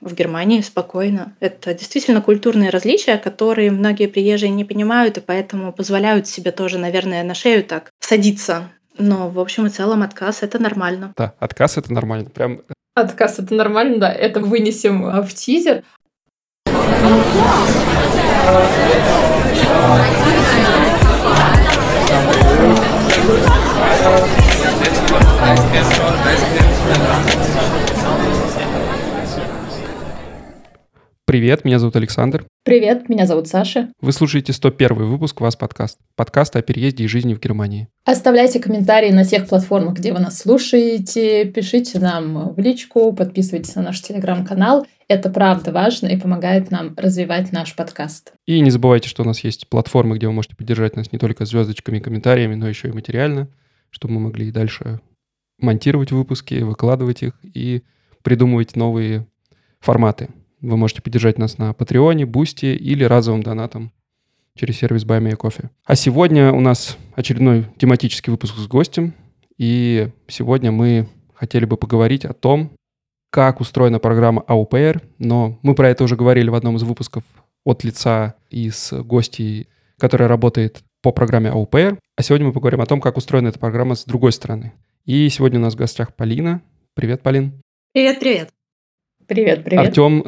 в Германии спокойно. Это действительно культурные различия, которые многие приезжие не понимают, и поэтому позволяют себе тоже, наверное, на шею так садиться. Но, в общем и целом, отказ — это нормально. Да, отказ — это нормально. Прям Отказ это нормально, да. Это вынесем а, в тизер. Привет, меня зовут Александр. Привет, меня зовут Саша. Вы слушаете 101 выпуск «Вас подкаст». Подкаст о переезде и жизни в Германии. Оставляйте комментарии на тех платформах, где вы нас слушаете. Пишите нам в личку, подписывайтесь на наш телеграм-канал. Это правда важно и помогает нам развивать наш подкаст. И не забывайте, что у нас есть платформы, где вы можете поддержать нас не только звездочками и комментариями, но еще и материально, чтобы мы могли и дальше монтировать выпуски, выкладывать их и придумывать новые форматы. Вы можете поддержать нас на Патреоне, Бусти или разовым донатом через сервис Buy Me Coffee. А сегодня у нас очередной тематический выпуск с гостем. И сегодня мы хотели бы поговорить о том, как устроена программа Au Pair, но мы про это уже говорили в одном из выпусков от лица и с гостьей, которая работает по программе Au Pair. А сегодня мы поговорим о том, как устроена эта программа с другой стороны. И сегодня у нас в гостях Полина. Привет, Полин. Привет-привет. Привет, привет. Артем,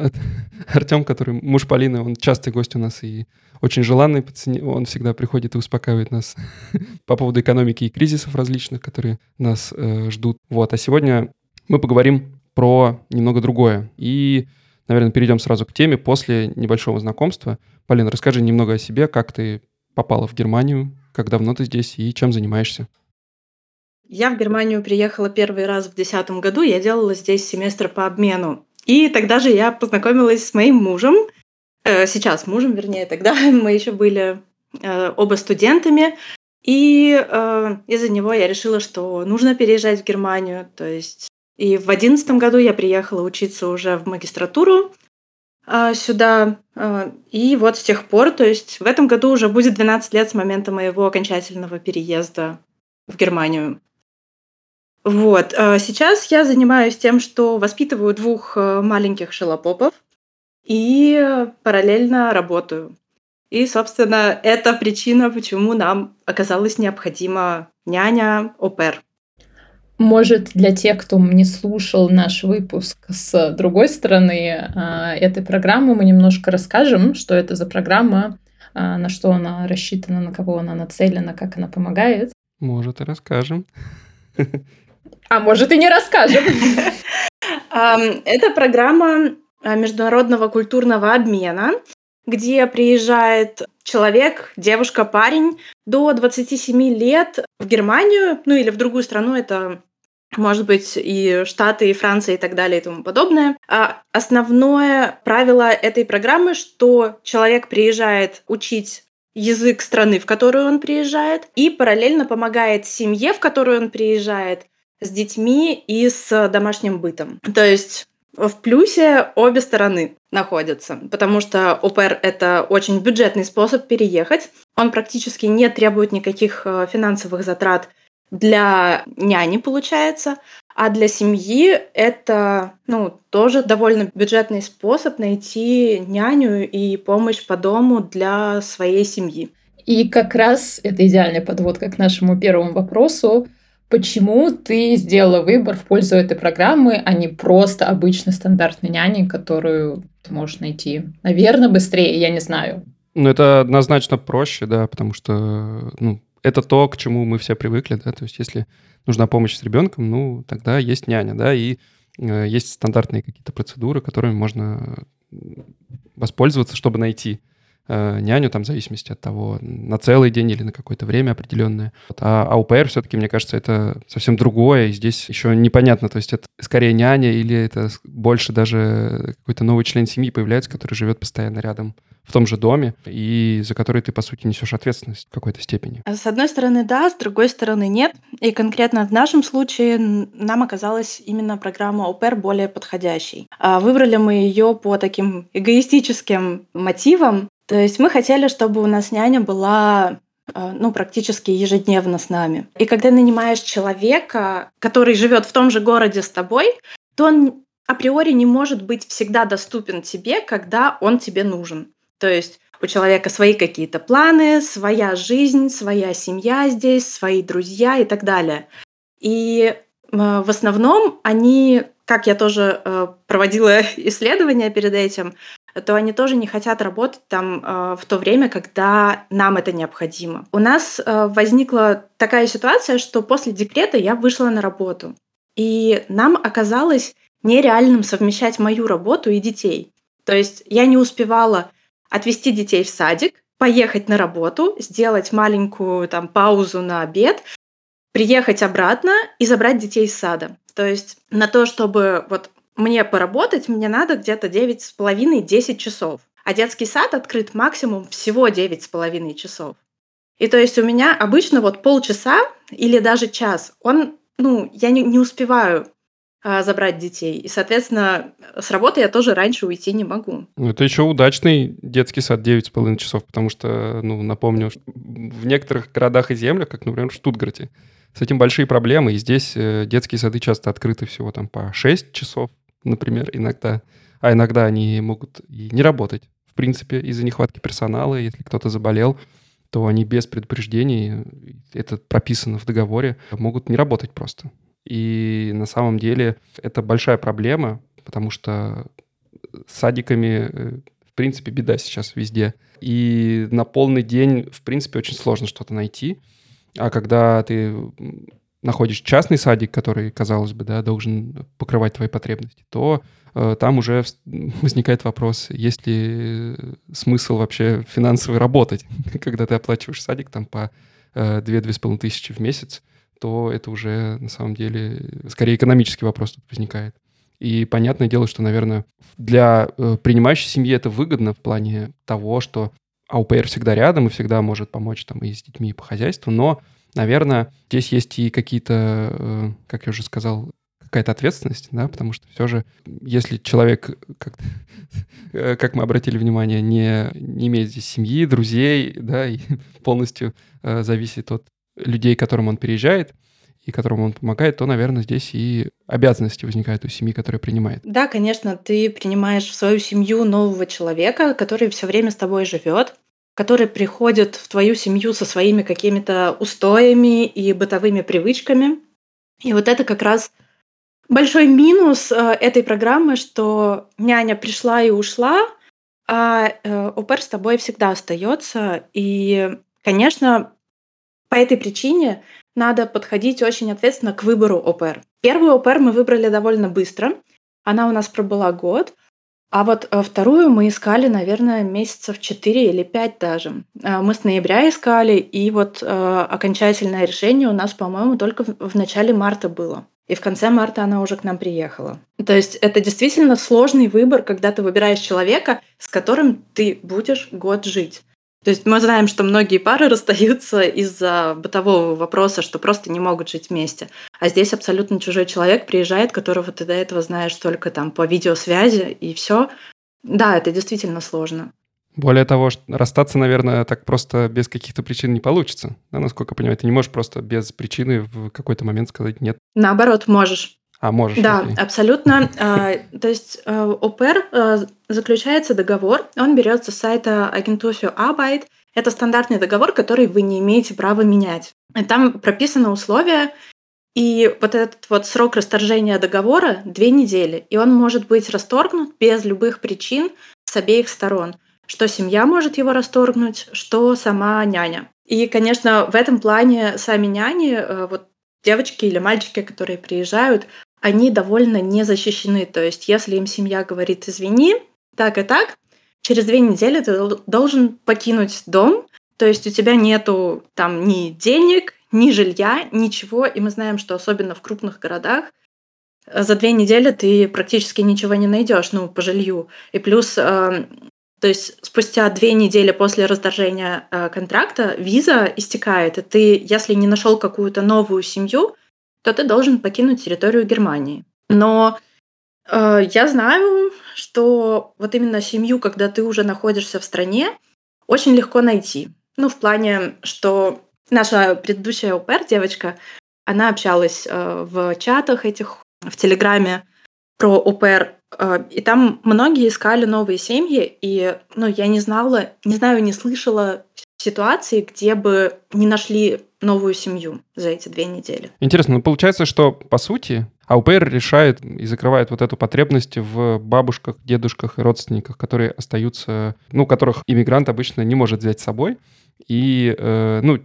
Артем, который муж Полины, он частый гость у нас и очень желанный. Он всегда приходит и успокаивает нас по поводу экономики и кризисов различных, которые нас э, ждут. Вот. А сегодня мы поговорим про немного другое. И, наверное, перейдем сразу к теме после небольшого знакомства. Полина, расскажи немного о себе, как ты попала в Германию, как давно ты здесь и чем занимаешься. Я в Германию приехала первый раз в 2010 году. Я делала здесь семестр по обмену. И тогда же я познакомилась с моим мужем, э, сейчас мужем, вернее, тогда мы еще были э, оба студентами, и э, из-за него я решила, что нужно переезжать в Германию, то есть и в одиннадцатом году я приехала учиться уже в магистратуру сюда, и вот с тех пор, то есть в этом году уже будет 12 лет с момента моего окончательного переезда в Германию. Вот. А сейчас я занимаюсь тем, что воспитываю двух э, маленьких шелопопов и параллельно работаю. И, собственно, это причина, почему нам оказалась необходима няня ОПЕР. Может, для тех, кто не слушал наш выпуск с другой стороны а, этой программы, мы немножко расскажем, что это за программа, на что она рассчитана, на кого она нацелена, как она помогает. Может, и расскажем. А может и не расскажем. Это программа а, международного культурного обмена, где приезжает человек, девушка, парень до 27 лет в Германию, ну или в другую страну, это может быть и Штаты, и Франция, и так далее, и тому подобное. А основное правило этой программы, что человек приезжает учить язык страны, в которую он приезжает, и параллельно помогает семье, в которую он приезжает, с детьми и с домашним бытом. То есть в плюсе обе стороны находятся, потому что ОПР — это очень бюджетный способ переехать. Он практически не требует никаких э, финансовых затрат для няни, получается. А для семьи это ну, тоже довольно бюджетный способ найти няню и помощь по дому для своей семьи. И как раз это идеальная подводка к нашему первому вопросу. Почему ты сделала выбор в пользу этой программы, а не просто обычной стандартной няни, которую ты можешь найти? Наверное, быстрее, я не знаю. Ну, это однозначно проще, да, потому что, ну, это то, к чему мы все привыкли, да, то есть если нужна помощь с ребенком, ну, тогда есть няня, да, и э, есть стандартные какие-то процедуры, которыми можно воспользоваться, чтобы найти э, няню, там, в зависимости от того, на целый день или на какое-то время определенное. А АУПР все-таки, мне кажется, это совсем другое, и здесь еще непонятно, то есть это скорее няня или это больше даже какой-то новый член семьи появляется, который живет постоянно рядом в том же доме, и за который ты, по сути, несешь ответственность в какой-то степени. С одной стороны, да, с другой стороны, нет. И конкретно в нашем случае нам оказалась именно программа ОПЕР более подходящей. А выбрали мы ее по таким эгоистическим мотивам. То есть мы хотели, чтобы у нас няня была а, ну, практически ежедневно с нами. И когда нанимаешь человека, который живет в том же городе с тобой, то он априори не может быть всегда доступен тебе, когда он тебе нужен. То есть у человека свои какие-то планы, своя жизнь, своя семья здесь, свои друзья и так далее. И в основном они, как я тоже э, проводила исследования перед этим, то они тоже не хотят работать там э, в то время, когда нам это необходимо. У нас э, возникла такая ситуация, что после декрета я вышла на работу. И нам оказалось нереальным совмещать мою работу и детей. То есть я не успевала отвезти детей в садик, поехать на работу, сделать маленькую там паузу на обед, приехать обратно и забрать детей из сада. То есть на то, чтобы вот мне поработать, мне надо где-то 9,5-10 часов. А детский сад открыт максимум всего 9,5 часов. И то есть у меня обычно вот полчаса или даже час, он, ну, я не, не успеваю а, забрать детей. И, соответственно, с работы я тоже раньше уйти не могу. Ну, это еще удачный детский сад 9,5 часов, потому что, ну, напомню, в некоторых городах и землях, как, например, в Штутгарте, с этим большие проблемы, и здесь э, детские сады часто открыты всего там по 6 часов, например, иногда. А иногда они могут и не работать, в принципе, из-за нехватки персонала. Если кто-то заболел, то они без предупреждений, это прописано в договоре, могут не работать просто. И на самом деле это большая проблема, потому что с садиками, э, в принципе, беда сейчас везде. И на полный день, в принципе, очень сложно что-то найти. А когда ты находишь частный садик, который, казалось бы, да, должен покрывать твои потребности, то э, там уже возникает вопрос, есть ли смысл вообще финансово работать, когда ты оплачиваешь садик там по э, 2-2,5 тысячи в месяц, то это уже на самом деле скорее экономический вопрос тут возникает. И понятное дело, что, наверное, для э, принимающей семьи это выгодно в плане того, что АУПР всегда рядом и всегда может помочь там и с детьми, и по хозяйству, но наверное, здесь есть и какие-то, э, как я уже сказал, какая-то ответственность, да, потому что все же, если человек, как, э, как мы обратили внимание, не, не имеет здесь семьи, друзей, да, и полностью э, зависит от людей, к которым он переезжает, и которому он помогает, то, наверное, здесь и обязанности возникают у семьи, которая принимает. Да, конечно, ты принимаешь в свою семью нового человека, который все время с тобой живет, который приходит в твою семью со своими какими-то устоями и бытовыми привычками. И вот это как раз большой минус э, этой программы, что няня пришла и ушла, а э, ОПР с тобой всегда остается. И, конечно, по этой причине надо подходить очень ответственно к выбору ОПР. Первую ОПР мы выбрали довольно быстро. Она у нас пробыла год. А вот э, вторую мы искали, наверное, месяцев 4 или 5 даже. Э, мы с ноября искали, и вот э, окончательное решение у нас, по-моему, только в начале марта было. И в конце марта она уже к нам приехала. То есть это действительно сложный выбор, когда ты выбираешь человека, с которым ты будешь год жить. То есть мы знаем, что многие пары расстаются из-за бытового вопроса, что просто не могут жить вместе. А здесь абсолютно чужой человек приезжает, которого ты до этого знаешь только там по видеосвязи, и все. Да, это действительно сложно. Более того, расстаться, наверное, так просто без каких-то причин не получится. Да, насколько я понимаю, ты не можешь просто без причины в какой-то момент сказать «нет». Наоборот, можешь. А, можешь. Да, окей. абсолютно. А, то есть э, ОПР э, заключается договор, он берется с сайта Агентуфио Arbeit. Это стандартный договор, который вы не имеете права менять. Там прописаны условия, и вот этот вот срок расторжения договора — две недели, и он может быть расторгнут без любых причин с обеих сторон. Что семья может его расторгнуть, что сама няня. И, конечно, в этом плане сами няни, э, вот девочки или мальчики, которые приезжают, они довольно не защищены. То есть, если им семья говорит «извини», так и так, через две недели ты должен покинуть дом, то есть у тебя нету там ни денег, ни жилья, ничего. И мы знаем, что особенно в крупных городах э, за две недели ты практически ничего не найдешь, ну, по жилью. И плюс, э, то есть спустя две недели после расторжения э, контракта виза истекает, и ты, если не нашел какую-то новую семью, то ты должен покинуть территорию Германии. Но э, я знаю, что вот именно семью, когда ты уже находишься в стране, очень легко найти. Ну, в плане, что наша предыдущая ОПР девочка, она общалась э, в чатах этих, в Телеграме про ОПР, э, и там многие искали новые семьи, и ну, я не знала, не знаю, не слышала ситуации, где бы не нашли новую семью за эти две недели. Интересно, ну получается, что по сути АУПР решает и закрывает вот эту потребность в бабушках, дедушках и родственниках, которые остаются, ну, которых иммигрант обычно не может взять с собой. И, э, ну,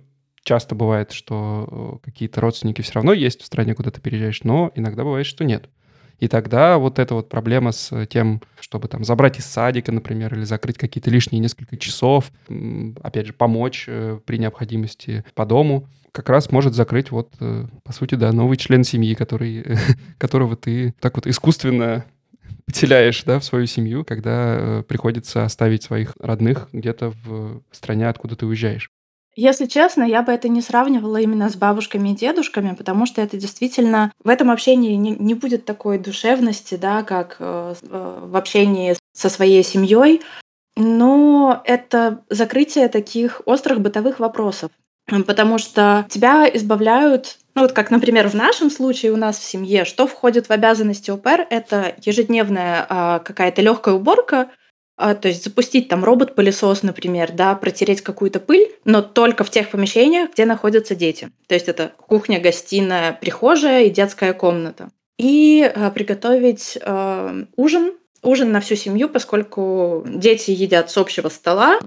часто бывает, что какие-то родственники все равно есть в стране, куда ты переезжаешь, но иногда бывает, что нет. И тогда вот эта вот проблема с тем, чтобы там забрать из садика, например, или закрыть какие-то лишние несколько часов, опять же, помочь э, при необходимости по дому, как раз может закрыть вот, э, по сути, да, новый член семьи, который, которого ты так вот искусственно потеряешь, да, в свою семью, когда э, приходится оставить своих родных где-то в стране, откуда ты уезжаешь. Если честно, я бы это не сравнивала именно с бабушками и дедушками, потому что это действительно в этом общении не, не будет такой душевности, да, как э, э в общении со своей семьей. Но это закрытие таких острых бытовых вопросов, потому что тебя избавляют ну вот как, например, в нашем случае у нас в семье, что входит в обязанности ОПР, это ежедневная а, какая-то легкая уборка, то есть запустить там робот-пылесос, например, да, протереть какую-то пыль, но только в тех помещениях, где находятся дети. То есть это кухня, гостиная, прихожая и детская комната. И а, приготовить э, ужин, ужин на всю семью, поскольку дети едят с общего стола,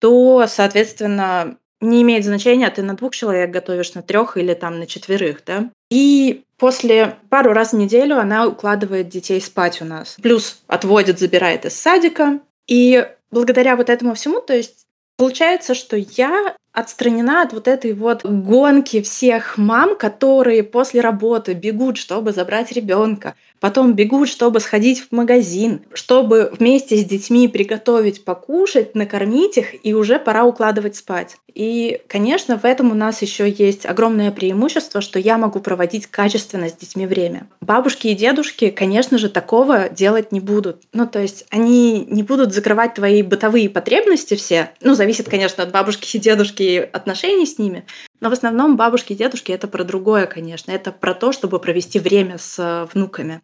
то, соответственно, не имеет значения, ты на двух человек готовишь, на трех или там на четверых, да. И после пару раз в неделю она укладывает детей спать у нас. Плюс отводит, забирает из садика. И благодаря вот этому всему, то есть получается, что я отстранена от вот этой вот гонки всех мам, которые после работы бегут, чтобы забрать ребенка, потом бегут, чтобы сходить в магазин, чтобы вместе с детьми приготовить покушать, накормить их, и уже пора укладывать спать. И, конечно, в этом у нас еще есть огромное преимущество, что я могу проводить качественно с детьми время. Бабушки и дедушки, конечно же, такого делать не будут. Ну, то есть они не будут закрывать твои бытовые потребности все. Ну, зависит, конечно, от бабушки и дедушки отношений с ними. Но в основном бабушки и дедушки это про другое, конечно. Это про то, чтобы провести время с э, внуками.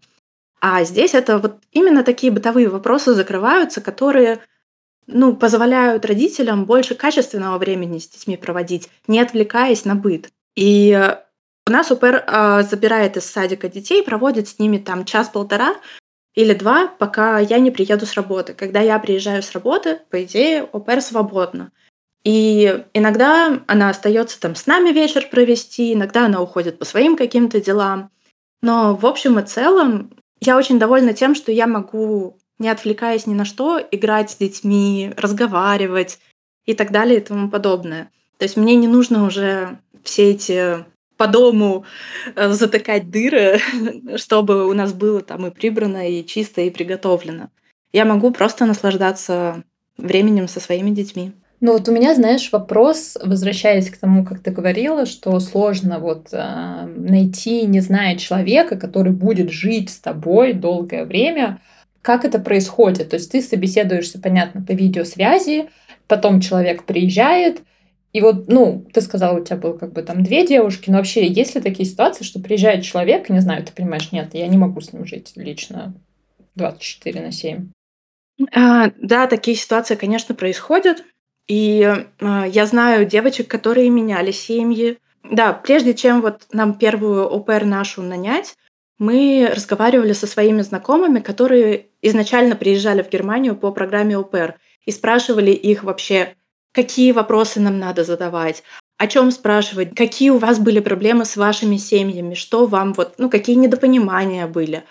А здесь это вот именно такие бытовые вопросы закрываются, которые ну, позволяют родителям больше качественного времени с детьми проводить, не отвлекаясь на быт. И у нас УПР э, забирает из садика детей, проводит с ними там час-полтора или два, пока я не приеду с работы. Когда я приезжаю с работы, по идее, ОПР свободна. И иногда она остается там с нами вечер провести, иногда она уходит по своим каким-то делам. Но в общем и целом я очень довольна тем, что я могу, не отвлекаясь ни на что, играть с детьми, разговаривать и так далее и тому подобное. То есть мне не нужно уже все эти по дому э, затыкать дыры, чтобы у нас было там и прибрано, и чисто, и приготовлено. Я могу просто наслаждаться временем со своими детьми. Ну вот у меня, знаешь, вопрос, возвращаясь к тому, как ты говорила, что сложно вот э, найти, не зная человека, который будет жить с тобой долгое время. Как это происходит? То есть ты собеседуешься, понятно, по видеосвязи, потом человек приезжает, и вот, ну, ты сказала, у тебя было как бы там две девушки, но вообще есть ли такие ситуации, что приезжает человек, не знаю, ты понимаешь, нет, я не могу с ним жить лично 24 на 7? А, да, такие ситуации, конечно, происходят. И э, я знаю девочек, которые меняли семьи. Да, прежде чем вот нам первую ОПР нашу нанять, мы разговаривали со своими знакомыми, которые изначально приезжали в Германию по программе ОПР и спрашивали их вообще, какие вопросы нам надо задавать, о чем спрашивать, какие у вас были проблемы с вашими семьями, что вам вот, ну, какие недопонимания были.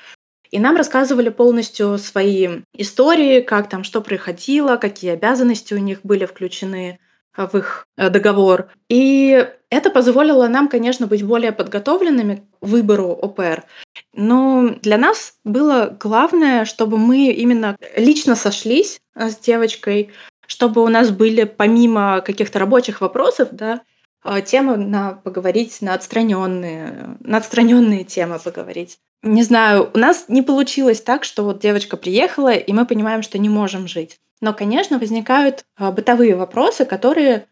И нам рассказывали полностью свои истории, как там что происходило, какие обязанности у них были включены э, в их э, договор. И это позволило нам, конечно, быть более подготовленными к выбору ОПР. Но для нас было главное, чтобы мы именно лично сошлись э, с девочкой, чтобы у нас были помимо каких-то рабочих вопросов, да, темы на поговорить на отстраненные, на отстраненные темы поговорить. Не знаю, у нас не получилось так, что вот девочка приехала, и мы понимаем, что не можем жить. Но, конечно, возникают а, бытовые вопросы, которые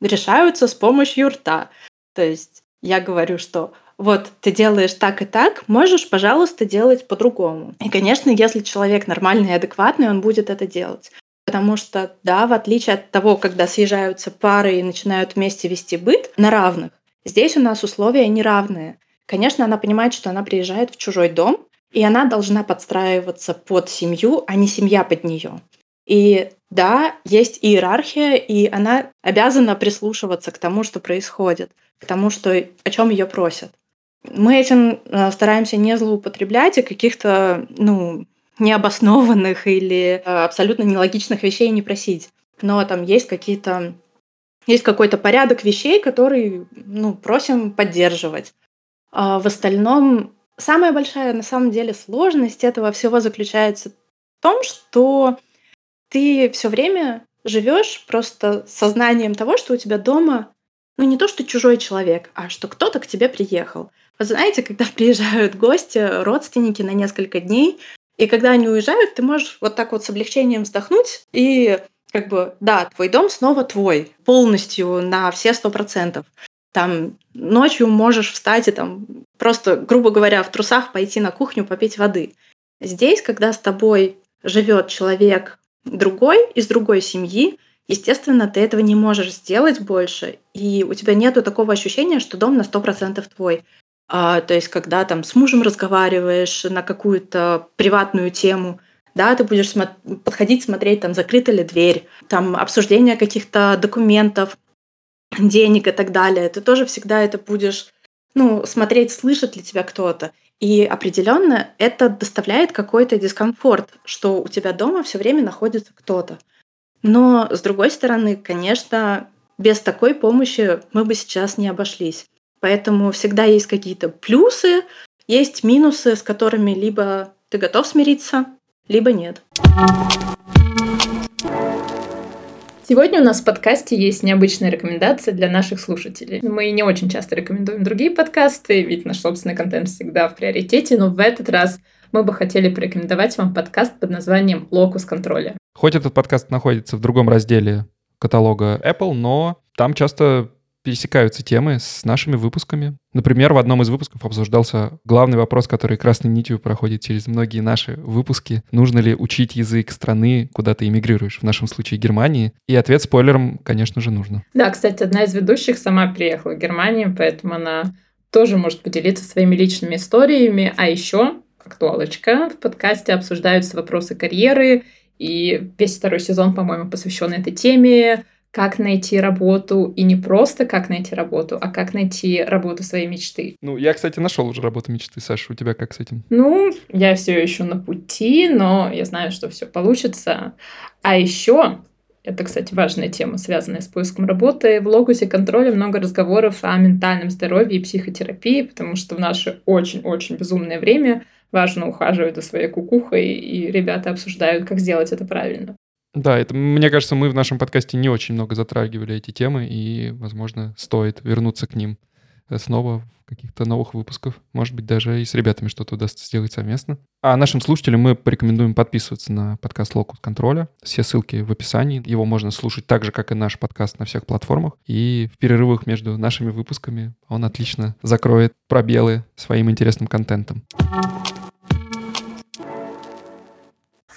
решаются с помощью рта. То есть я говорю, что вот ты делаешь так и так, можешь, пожалуйста, делать по-другому. И, конечно, если человек нормальный и адекватный, он будет это делать. Потому что, да, в отличие от того, когда съезжаются пары и начинают вместе вести быт на равных, здесь у нас условия неравные. Конечно, она понимает, что она приезжает в чужой дом, и она должна подстраиваться под семью, а не семья под нее. И да, есть иерархия, и она обязана прислушиваться к тому, что происходит, к тому, что, о чем ее просят. Мы этим э, стараемся не злоупотреблять и каких-то, ну, необоснованных или э, абсолютно нелогичных вещей не просить. Но там есть какие-то есть какой-то порядок вещей, который ну, просим поддерживать. А в остальном самая большая на самом деле сложность этого всего заключается в том, что ты все время живешь просто сознанием того, что у тебя дома ну не то, что чужой человек, а что кто-то к тебе приехал. Вы знаете, когда приезжают гости, родственники на несколько дней, и когда они уезжают, ты можешь вот так вот с облегчением вздохнуть и как бы, да, твой дом снова твой, полностью на все сто процентов. Там ночью можешь встать и там просто, грубо говоря, в трусах пойти на кухню попить воды. Здесь, когда с тобой живет человек другой, из другой семьи, естественно, ты этого не можешь сделать больше, и у тебя нету такого ощущения, что дом на сто процентов твой. А, то есть, когда там с мужем разговариваешь на какую-то приватную тему, да, ты будешь смо- подходить, смотреть, там, закрыта ли дверь, там, обсуждение каких-то документов, денег и так далее. Ты тоже всегда это будешь, ну, смотреть, слышит ли тебя кто-то. И определенно это доставляет какой-то дискомфорт, что у тебя дома все время находится кто-то. Но, с другой стороны, конечно, без такой помощи мы бы сейчас не обошлись. Поэтому всегда есть какие-то плюсы, есть минусы, с которыми либо ты готов смириться, либо нет. Сегодня у нас в подкасте есть необычная рекомендация для наших слушателей. Мы не очень часто рекомендуем другие подкасты, ведь наш собственный контент всегда в приоритете, но в этот раз мы бы хотели порекомендовать вам подкаст под названием «Локус контроля». Хоть этот подкаст находится в другом разделе каталога Apple, но там часто пересекаются темы с нашими выпусками. Например, в одном из выпусков обсуждался главный вопрос, который красной нитью проходит через многие наши выпуски. Нужно ли учить язык страны, куда ты эмигрируешь, в нашем случае Германии? И ответ спойлером, конечно же, нужно. Да, кстати, одна из ведущих сама приехала в Германию, поэтому она тоже может поделиться своими личными историями. А еще, актуалочка, в подкасте обсуждаются вопросы карьеры, и весь второй сезон, по-моему, посвящен этой теме как найти работу, и не просто как найти работу, а как найти работу своей мечты. Ну, я, кстати, нашел уже работу мечты, Саша, у тебя как с этим? Ну, я все еще на пути, но я знаю, что все получится. А еще это, кстати, важная тема, связанная с поиском работы. В локусе контроля много разговоров о ментальном здоровье и психотерапии, потому что в наше очень-очень безумное время важно ухаживать за своей кукухой, и ребята обсуждают, как сделать это правильно. Да, это, мне кажется, мы в нашем подкасте не очень много затрагивали эти темы, и, возможно, стоит вернуться к ним э, снова в каких-то новых выпусках. Может быть, даже и с ребятами что-то удастся сделать совместно. А нашим слушателям мы порекомендуем подписываться на подкаст Локус Контроля. Все ссылки в описании. Его можно слушать так же, как и наш подкаст на всех платформах. И в перерывах между нашими выпусками он отлично закроет пробелы своим интересным контентом. А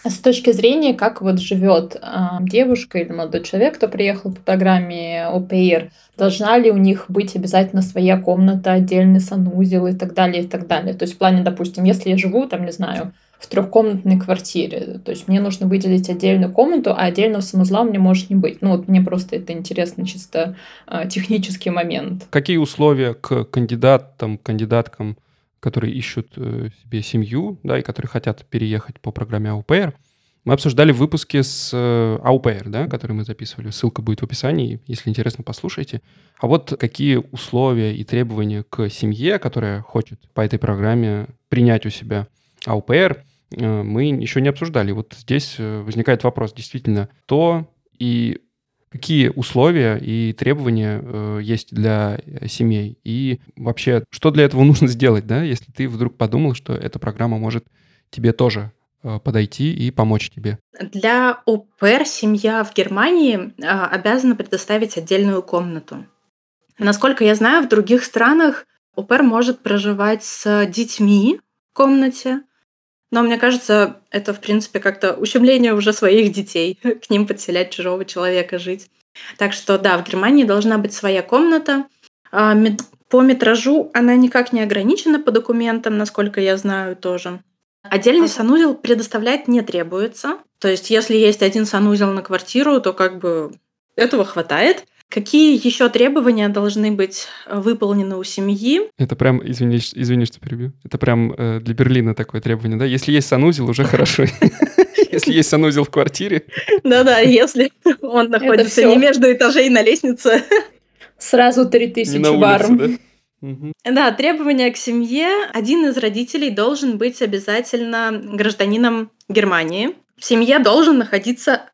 с точки зрения, как вот живет э, девушка или молодой человек, кто приехал по программе ОПР, должна ли у них быть обязательно своя комната, отдельный санузел и так далее, и так далее. То есть в плане, допустим, если я живу, там, не знаю, в трехкомнатной квартире. То есть мне нужно выделить отдельную комнату, а отдельного санузла меня может не быть. Ну вот мне просто это интересно, чисто э, технический момент. Какие условия к кандидатам, кандидаткам которые ищут э, себе семью, да, и которые хотят переехать по программе АУПР. Мы обсуждали в выпуске с э, АУПР, да, который мы записывали. Ссылка будет в описании, если интересно, послушайте. А вот какие условия и требования к семье, которая хочет по этой программе принять у себя АУПР, э, мы еще не обсуждали. Вот здесь возникает вопрос, действительно, то и Какие условия и требования э, есть для э, семей? И вообще, что для этого нужно сделать, да, если ты вдруг подумал, что эта программа может тебе тоже э, подойти и помочь тебе? Для ОПР семья в Германии э, обязана предоставить отдельную комнату. Насколько я знаю, в других странах ОПЕР может проживать с детьми в комнате, но мне кажется, это, в принципе, как-то ущемление уже своих детей, к ним подселять чужого человека жить. Так что да, в Германии должна быть своя комната. А, по метражу она никак не ограничена по документам, насколько я знаю тоже. Отдельный санузел предоставлять не требуется. То есть, если есть один санузел на квартиру, то как бы этого хватает. Какие еще требования должны быть э, выполнены у семьи? Это прям, извини, извини, что перебью. Это прям э, для Берлина такое требование, да? Если есть санузел, уже хорошо. Если есть санузел в квартире. Да-да, если он находится не между этажей на лестнице. Сразу 3000 баром. Да, требования к семье. Один из родителей должен быть обязательно гражданином Германии. В семье должен находиться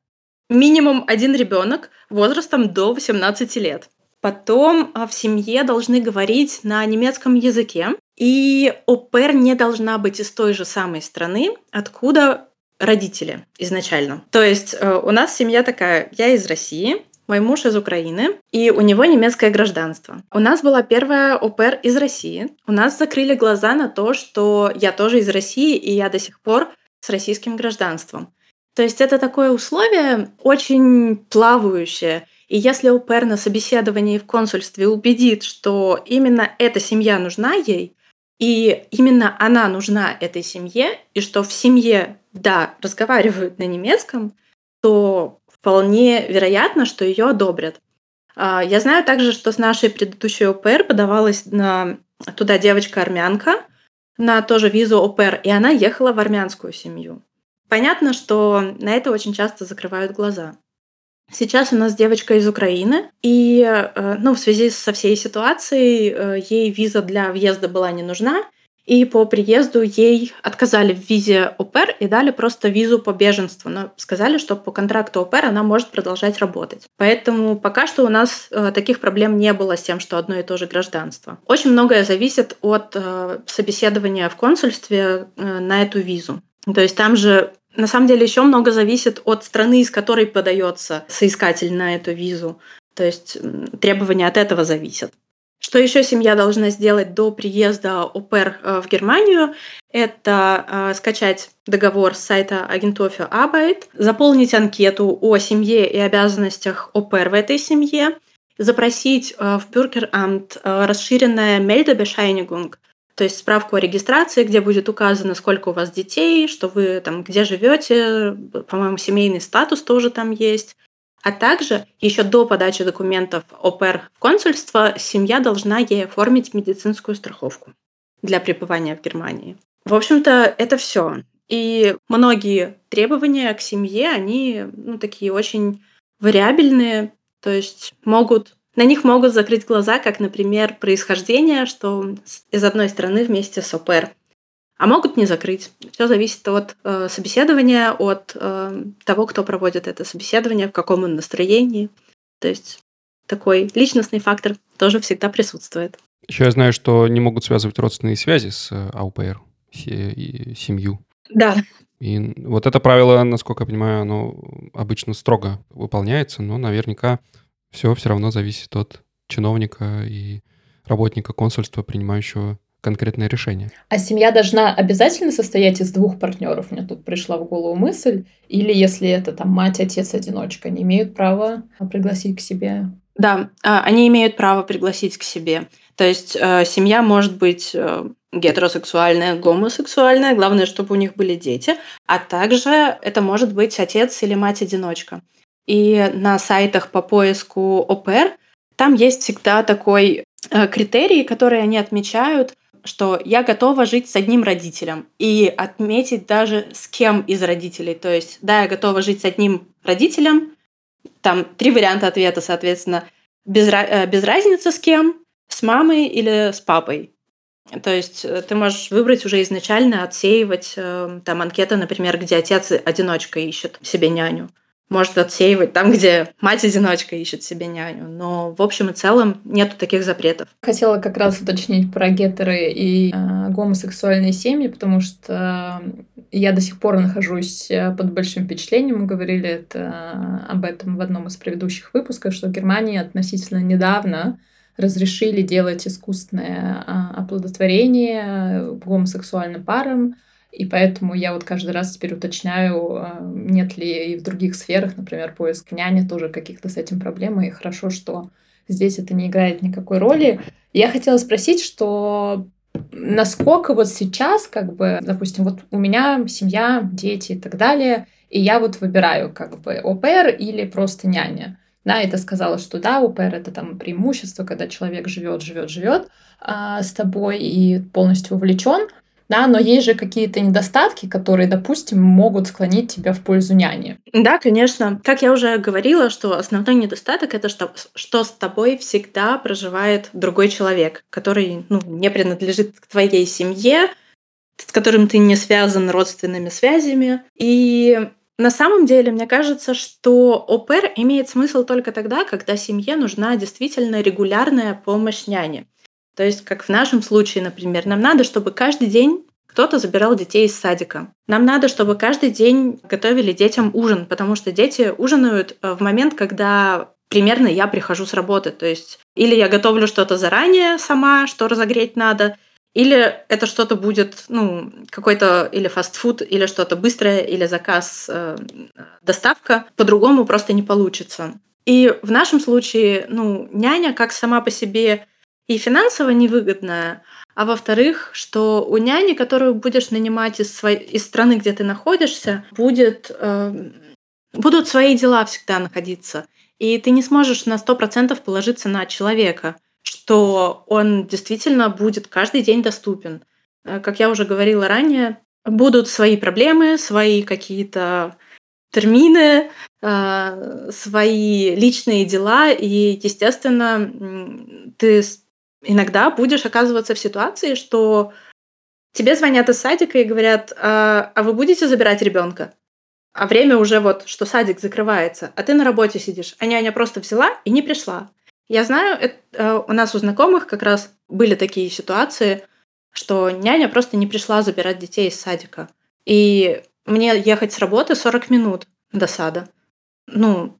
минимум один ребенок возрастом до 18 лет. Потом а, в семье должны говорить на немецком языке, и ОПЕР не должна быть из той же самой страны, откуда родители изначально. То есть э, у нас семья такая, я из России, мой муж из Украины, и у него немецкое гражданство. У нас была первая ОПЕР из России. У нас закрыли глаза на то, что я тоже из России, и я до сих пор с российским гражданством. То есть это такое условие очень плавающее. И если ОПР на собеседовании в консульстве убедит, что именно эта семья нужна ей, и именно она нужна этой семье, и что в семье, да, разговаривают на немецком, то вполне вероятно, что ее одобрят. А, я знаю также, что с нашей предыдущей ОПР подавалась на туда девочка-армянка на тоже визу ОПР, и она ехала в армянскую семью. Понятно, что на это очень часто закрывают глаза. Сейчас у нас девочка из Украины, и э, ну, в связи со всей ситуацией э, ей виза для въезда была не нужна, и по приезду ей отказали в визе ОПР и дали просто визу по беженству. Но сказали, что по контракту ОПР она может продолжать работать. Поэтому пока что у нас э, таких проблем не было с тем, что одно и то же гражданство. Очень многое зависит от собеседования в консульстве на эту визу. То есть там же на самом деле еще много зависит от страны, из которой подается соискатель на эту визу. То есть требования от этого зависят. Что еще семья должна сделать до приезда ОПЕР э, в Германию? Это э, скачать договор с сайта Агентофио Arbeit, заполнить анкету о семье и обязанностях ОПЕР в этой семье, запросить э, в Bürgeramt расширенное Meldebeschainigung, то есть справку о регистрации, где будет указано, сколько у вас детей, что вы там где живете, по-моему, семейный статус тоже там есть. А также еще до подачи документов ОПР в консульство семья должна ей оформить медицинскую страховку для пребывания в Германии. В общем-то, это все. И многие требования к семье, они ну, такие очень вариабельные, то есть могут на них могут закрыть глаза, как, например, происхождение, что из одной страны вместе с ОПР. А могут не закрыть. Все зависит от э, собеседования, от э, того, кто проводит это собеседование, в каком он настроении. То есть такой личностный фактор тоже всегда присутствует. Еще я знаю, что не могут связывать родственные связи с э, АУПР, семью. Да. И вот это правило, насколько я понимаю, оно обычно строго выполняется, но наверняка все все равно зависит от чиновника и работника консульства, принимающего конкретное решение. А семья должна обязательно состоять из двух партнеров? Мне тут пришла в голову мысль. Или если это там мать, отец, одиночка, они имеют право пригласить к себе? Да, а, они имеют право пригласить к себе. То есть э, семья может быть э, гетеросексуальная, гомосексуальная, главное, чтобы у них были дети, а также это может быть отец или мать-одиночка. И на сайтах по поиску ОПР там есть всегда такой э, критерий, который они отмечают, что я готова жить с одним родителем и отметить даже с кем из родителей. То есть, да, я готова жить с одним родителем. Там три варианта ответа, соответственно, без, э, без разницы с кем, с мамой или с папой. То есть э, ты можешь выбрать уже изначально отсеивать там анкеты, например, где отец одиночка ищет себе няню может отсеивать там, где мать-одиночка ищет себе няню. Но в общем и целом нету таких запретов. Хотела как раз уточнить про гетеры и э, гомосексуальные семьи, потому что я до сих пор нахожусь э, под большим впечатлением. Мы говорили это, э, об этом в одном из предыдущих выпусков, что в Германии относительно недавно разрешили делать искусственное а, оплодотворение гомосексуальным парам. И поэтому я вот каждый раз теперь уточняю, а, нет ли и в других сферах, например, поиск няни, тоже каких-то с этим проблем. И хорошо, что здесь это не играет никакой роли. Я хотела спросить, что насколько вот сейчас, как бы, допустим, вот у меня семья, дети и так далее, и я вот выбираю как бы ОПР или просто няня. Да, это сказала, что да, ОПР это там преимущество, когда человек живет, живет, живет а, с тобой и полностью увлечен. Да, но есть же какие-то недостатки, которые, допустим, могут склонить тебя в пользу няни. Да, конечно. Как я уже говорила, что основной недостаток это что, что с тобой всегда проживает другой человек, который ну, не принадлежит к твоей семье, с которым ты не связан родственными связями. И на самом деле, мне кажется, что ОПР имеет смысл только тогда, когда семье нужна действительно регулярная помощь няни. То есть, как в нашем случае, например, нам надо, чтобы каждый день кто-то забирал детей из садика. Нам надо, чтобы каждый день готовили детям ужин, потому что дети ужинают э, в момент, когда примерно я прихожу с работы. То есть или я готовлю что-то заранее сама, что разогреть надо, или это что-то будет, ну, какой-то или фастфуд, или что-то быстрое, или заказ, э, доставка. По-другому просто не получится. И в нашем случае, ну, няня как сама по себе и финансово невыгодная, а во-вторых, что у няни, которую будешь нанимать из, своей, из страны, где ты находишься, будет, э, будут свои дела всегда находиться. И ты не сможешь на 100% положиться на человека что он действительно будет каждый день доступен. Э, как я уже говорила ранее, будут свои проблемы, свои какие-то термины, э, свои личные дела, и, естественно, ты иногда будешь оказываться в ситуации, что тебе звонят из садика и говорят, а, а вы будете забирать ребенка? А время уже вот, что садик закрывается, а ты на работе сидишь, а няня просто взяла и не пришла. Я знаю, это, э, у нас у знакомых как раз были такие ситуации, что няня просто не пришла забирать детей из садика. И мне ехать с работы 40 минут до сада. Ну,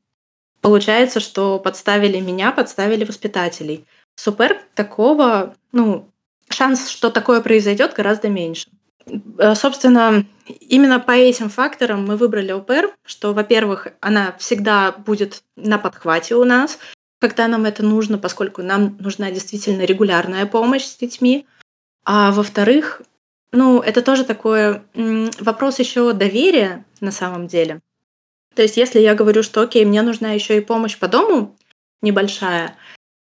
получается, что подставили меня, подставили воспитателей. Супер такого, ну, шанс, что такое произойдет, гораздо меньше. Э, собственно, именно по этим факторам мы выбрали ОПР, что, во-первых, она всегда будет на подхвате у нас, когда нам это нужно, поскольку нам нужна действительно регулярная помощь с детьми. А во-вторых, ну, это тоже такой вопрос еще доверия на самом деле. То есть, если я говорю, что окей, мне нужна еще и помощь по дому небольшая,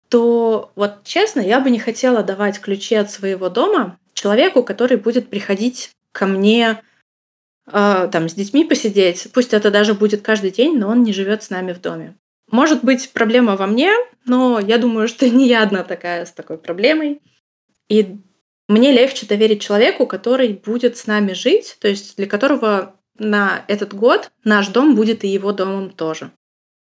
то вот честно, я бы не хотела давать ключи от своего дома человеку, который будет приходить ко мне э, там с детьми посидеть. Пусть это даже будет каждый день, но он не живет с нами в доме. Может быть, проблема во мне, но я думаю, что не я одна такая с такой проблемой. И мне легче доверить человеку, который будет с нами жить, то есть для которого на этот год наш дом будет и его домом тоже.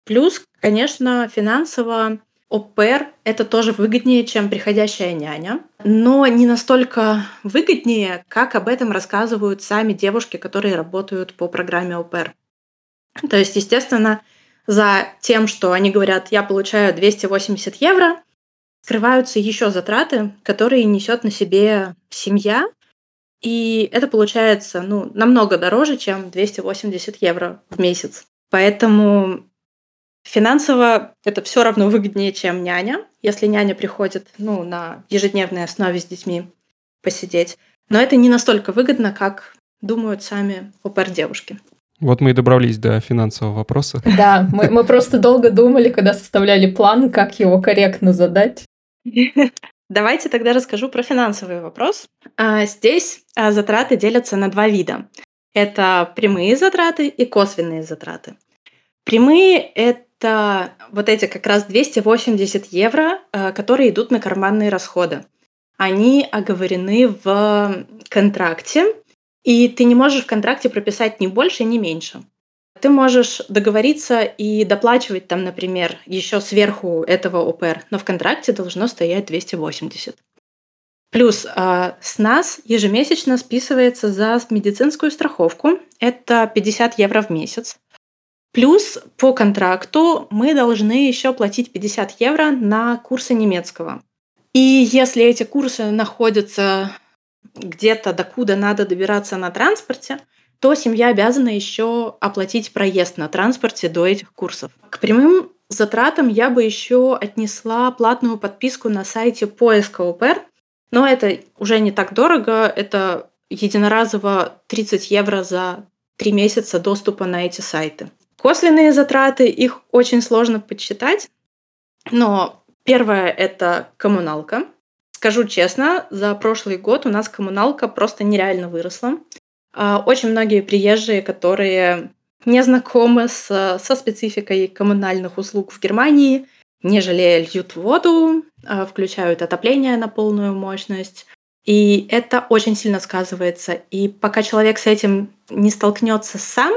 Плюс, конечно, финансово ОПР – это тоже выгоднее, чем приходящая няня, но не настолько выгоднее, как об этом рассказывают сами девушки, которые работают по программе ОПР. То есть, естественно, за тем, что они говорят, я получаю 280 евро, скрываются еще затраты, которые несет на себе семья. И это получается ну, намного дороже, чем 280 евро в месяц. Поэтому финансово это все равно выгоднее, чем няня, если няня приходит ну, на ежедневной основе с детьми посидеть. Но это не настолько выгодно, как думают сами ОПР-девушки. Вот мы и добрались до финансового вопроса. Да, мы, мы просто долго думали, когда составляли план, как его корректно задать. Давайте тогда расскажу про финансовый вопрос. А, здесь а, затраты делятся на два вида. Это прямые затраты и косвенные затраты. Прямые – это вот эти как раз 280 евро, а, которые идут на карманные расходы. Они оговорены в контракте, и ты не можешь в контракте прописать ни больше, ни меньше. Ты можешь договориться и доплачивать там, например, еще сверху этого ОПР, но в контракте должно стоять 280. Плюс э, с нас ежемесячно списывается за медицинскую страховку. Это 50 евро в месяц. Плюс по контракту мы должны еще платить 50 евро на курсы немецкого. И если эти курсы находятся где-то, докуда надо добираться на транспорте, то семья обязана еще оплатить проезд на транспорте до этих курсов. К прямым затратам я бы еще отнесла платную подписку на сайте поиска ОПР, но это уже не так дорого, это единоразово 30 евро за три месяца доступа на эти сайты. Косвенные затраты, их очень сложно подсчитать, но первое – это коммуналка. Скажу честно, за прошлый год у нас коммуналка просто нереально выросла. А, очень многие приезжие, которые не знакомы с, со спецификой коммунальных услуг в Германии, не жалея льют воду, а, включают отопление на полную мощность. И это очень сильно сказывается. И пока человек с этим не столкнется сам,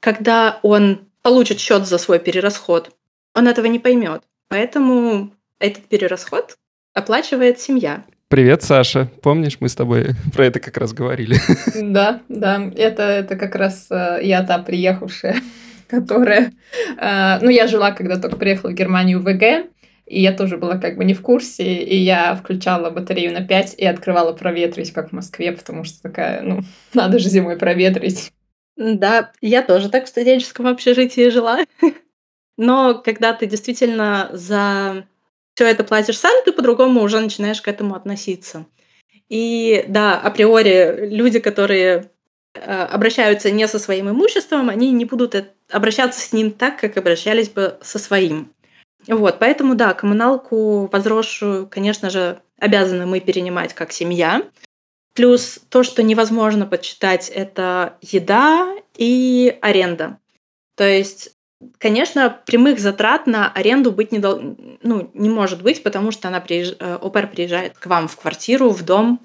когда он получит счет за свой перерасход, он этого не поймет. Поэтому этот перерасход оплачивает семья. Привет, Саша. Помнишь, мы с тобой про это как раз говорили? Да, да. Это, это как раз э, я та приехавшая, которая... Э, ну, я жила, когда только приехала в Германию в ВГ, и я тоже была как бы не в курсе, и я включала батарею на 5 и открывала проветрить, как в Москве, потому что такая, ну, надо же зимой проветрить. Да, я тоже так в студенческом общежитии жила. Но когда ты действительно за все это платишь сам, ты по-другому уже начинаешь к этому относиться. И да, априори люди, которые э, обращаются не со своим имуществом, они не будут обращаться с ним так, как обращались бы со своим. Вот, поэтому да, коммуналку возросшую, конечно же, обязаны мы перенимать как семья. Плюс то, что невозможно подсчитать, это еда и аренда. То есть Конечно, прямых затрат на аренду быть не, дол... ну, не может быть, потому что она приезж... Э, ОПР приезжает к вам в квартиру, в дом,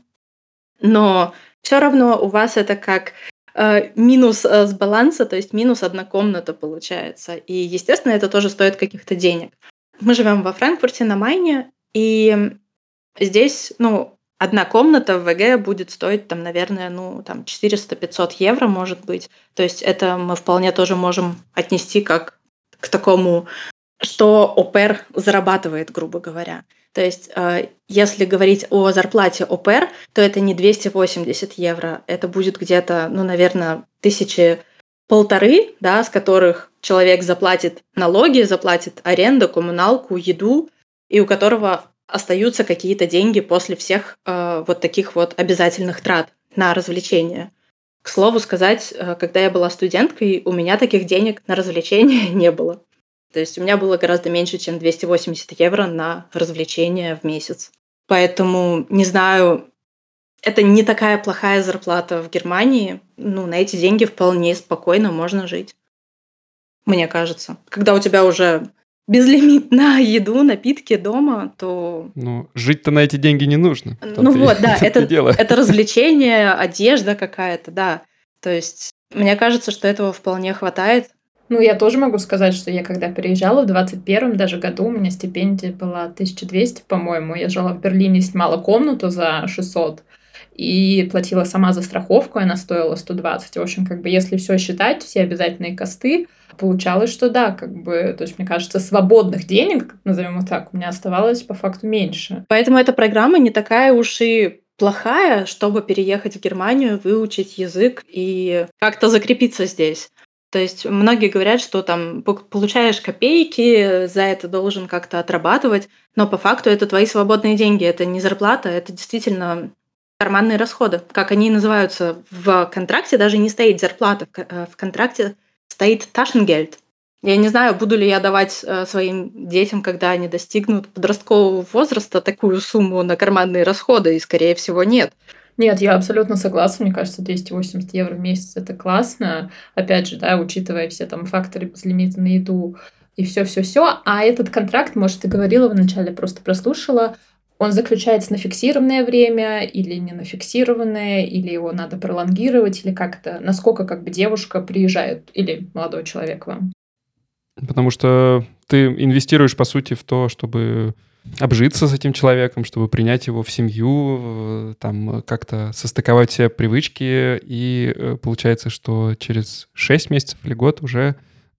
но все равно у вас это как э, минус э, с баланса, то есть минус одна комната получается. И, естественно, это тоже стоит каких-то денег. Мы живем во Франкфурте на Майне, и здесь, ну, одна комната в ВГ будет стоить, там, наверное, ну, там, 400-500 евро, может быть. То есть это мы вполне тоже можем отнести как к такому, что ОПР зарабатывает, грубо говоря. То есть, э, если говорить о зарплате ОПР, то это не 280 евро, это будет где-то, ну, наверное, тысячи полторы, да, с которых человек заплатит налоги, заплатит аренду, коммуналку, еду, и у которого остаются какие-то деньги после всех э, вот таких вот обязательных трат на развлечения. К слову сказать, э, когда я была студенткой, у меня таких денег на развлечения не было. То есть у меня было гораздо меньше, чем 280 евро на развлечения в месяц. Поэтому, не знаю, это не такая плохая зарплата в Германии. Ну, на эти деньги вполне спокойно можно жить. Мне кажется. Когда у тебя уже безлимит на еду, напитки дома, то... Ну, жить-то на эти деньги не нужно. Ну вот, да, это, это развлечение, одежда какая-то, да. То есть мне кажется, что этого вполне хватает. Ну, я тоже могу сказать, что я когда переезжала в 21-м даже году, у меня стипендия была 1200, по-моему. Я жила в Берлине, снимала комнату за 600 и платила сама за страховку, она стоила 120. В общем, как бы если все считать, все обязательные косты, получалось, что да, как бы, то есть, мне кажется, свободных денег, назовем их так, у меня оставалось по факту меньше. Поэтому эта программа не такая уж и плохая, чтобы переехать в Германию, выучить язык и как-то закрепиться здесь. То есть многие говорят, что там получаешь копейки, за это должен как-то отрабатывать, но по факту это твои свободные деньги, это не зарплата, это действительно карманные расходы. Как они называются в контракте, даже не стоит зарплата в э, контракте, стоит Taschengeld. Я не знаю, буду ли я давать э, своим детям, когда они достигнут подросткового возраста, такую сумму на карманные расходы, и, скорее всего, нет. Нет, я абсолютно согласна. Мне кажется, 280 евро в месяц это классно. Опять же, да, учитывая все там факторы безлимита на еду и все-все-все. А этот контракт, может, ты говорила вначале, просто прослушала, он заключается на фиксированное время или не на фиксированное, или его надо пролонгировать, или как то насколько как бы девушка приезжает или молодой человек вам? Потому что ты инвестируешь, по сути, в то, чтобы обжиться с этим человеком, чтобы принять его в семью, там как-то состыковать все привычки, и э, получается, что через 6 месяцев или год уже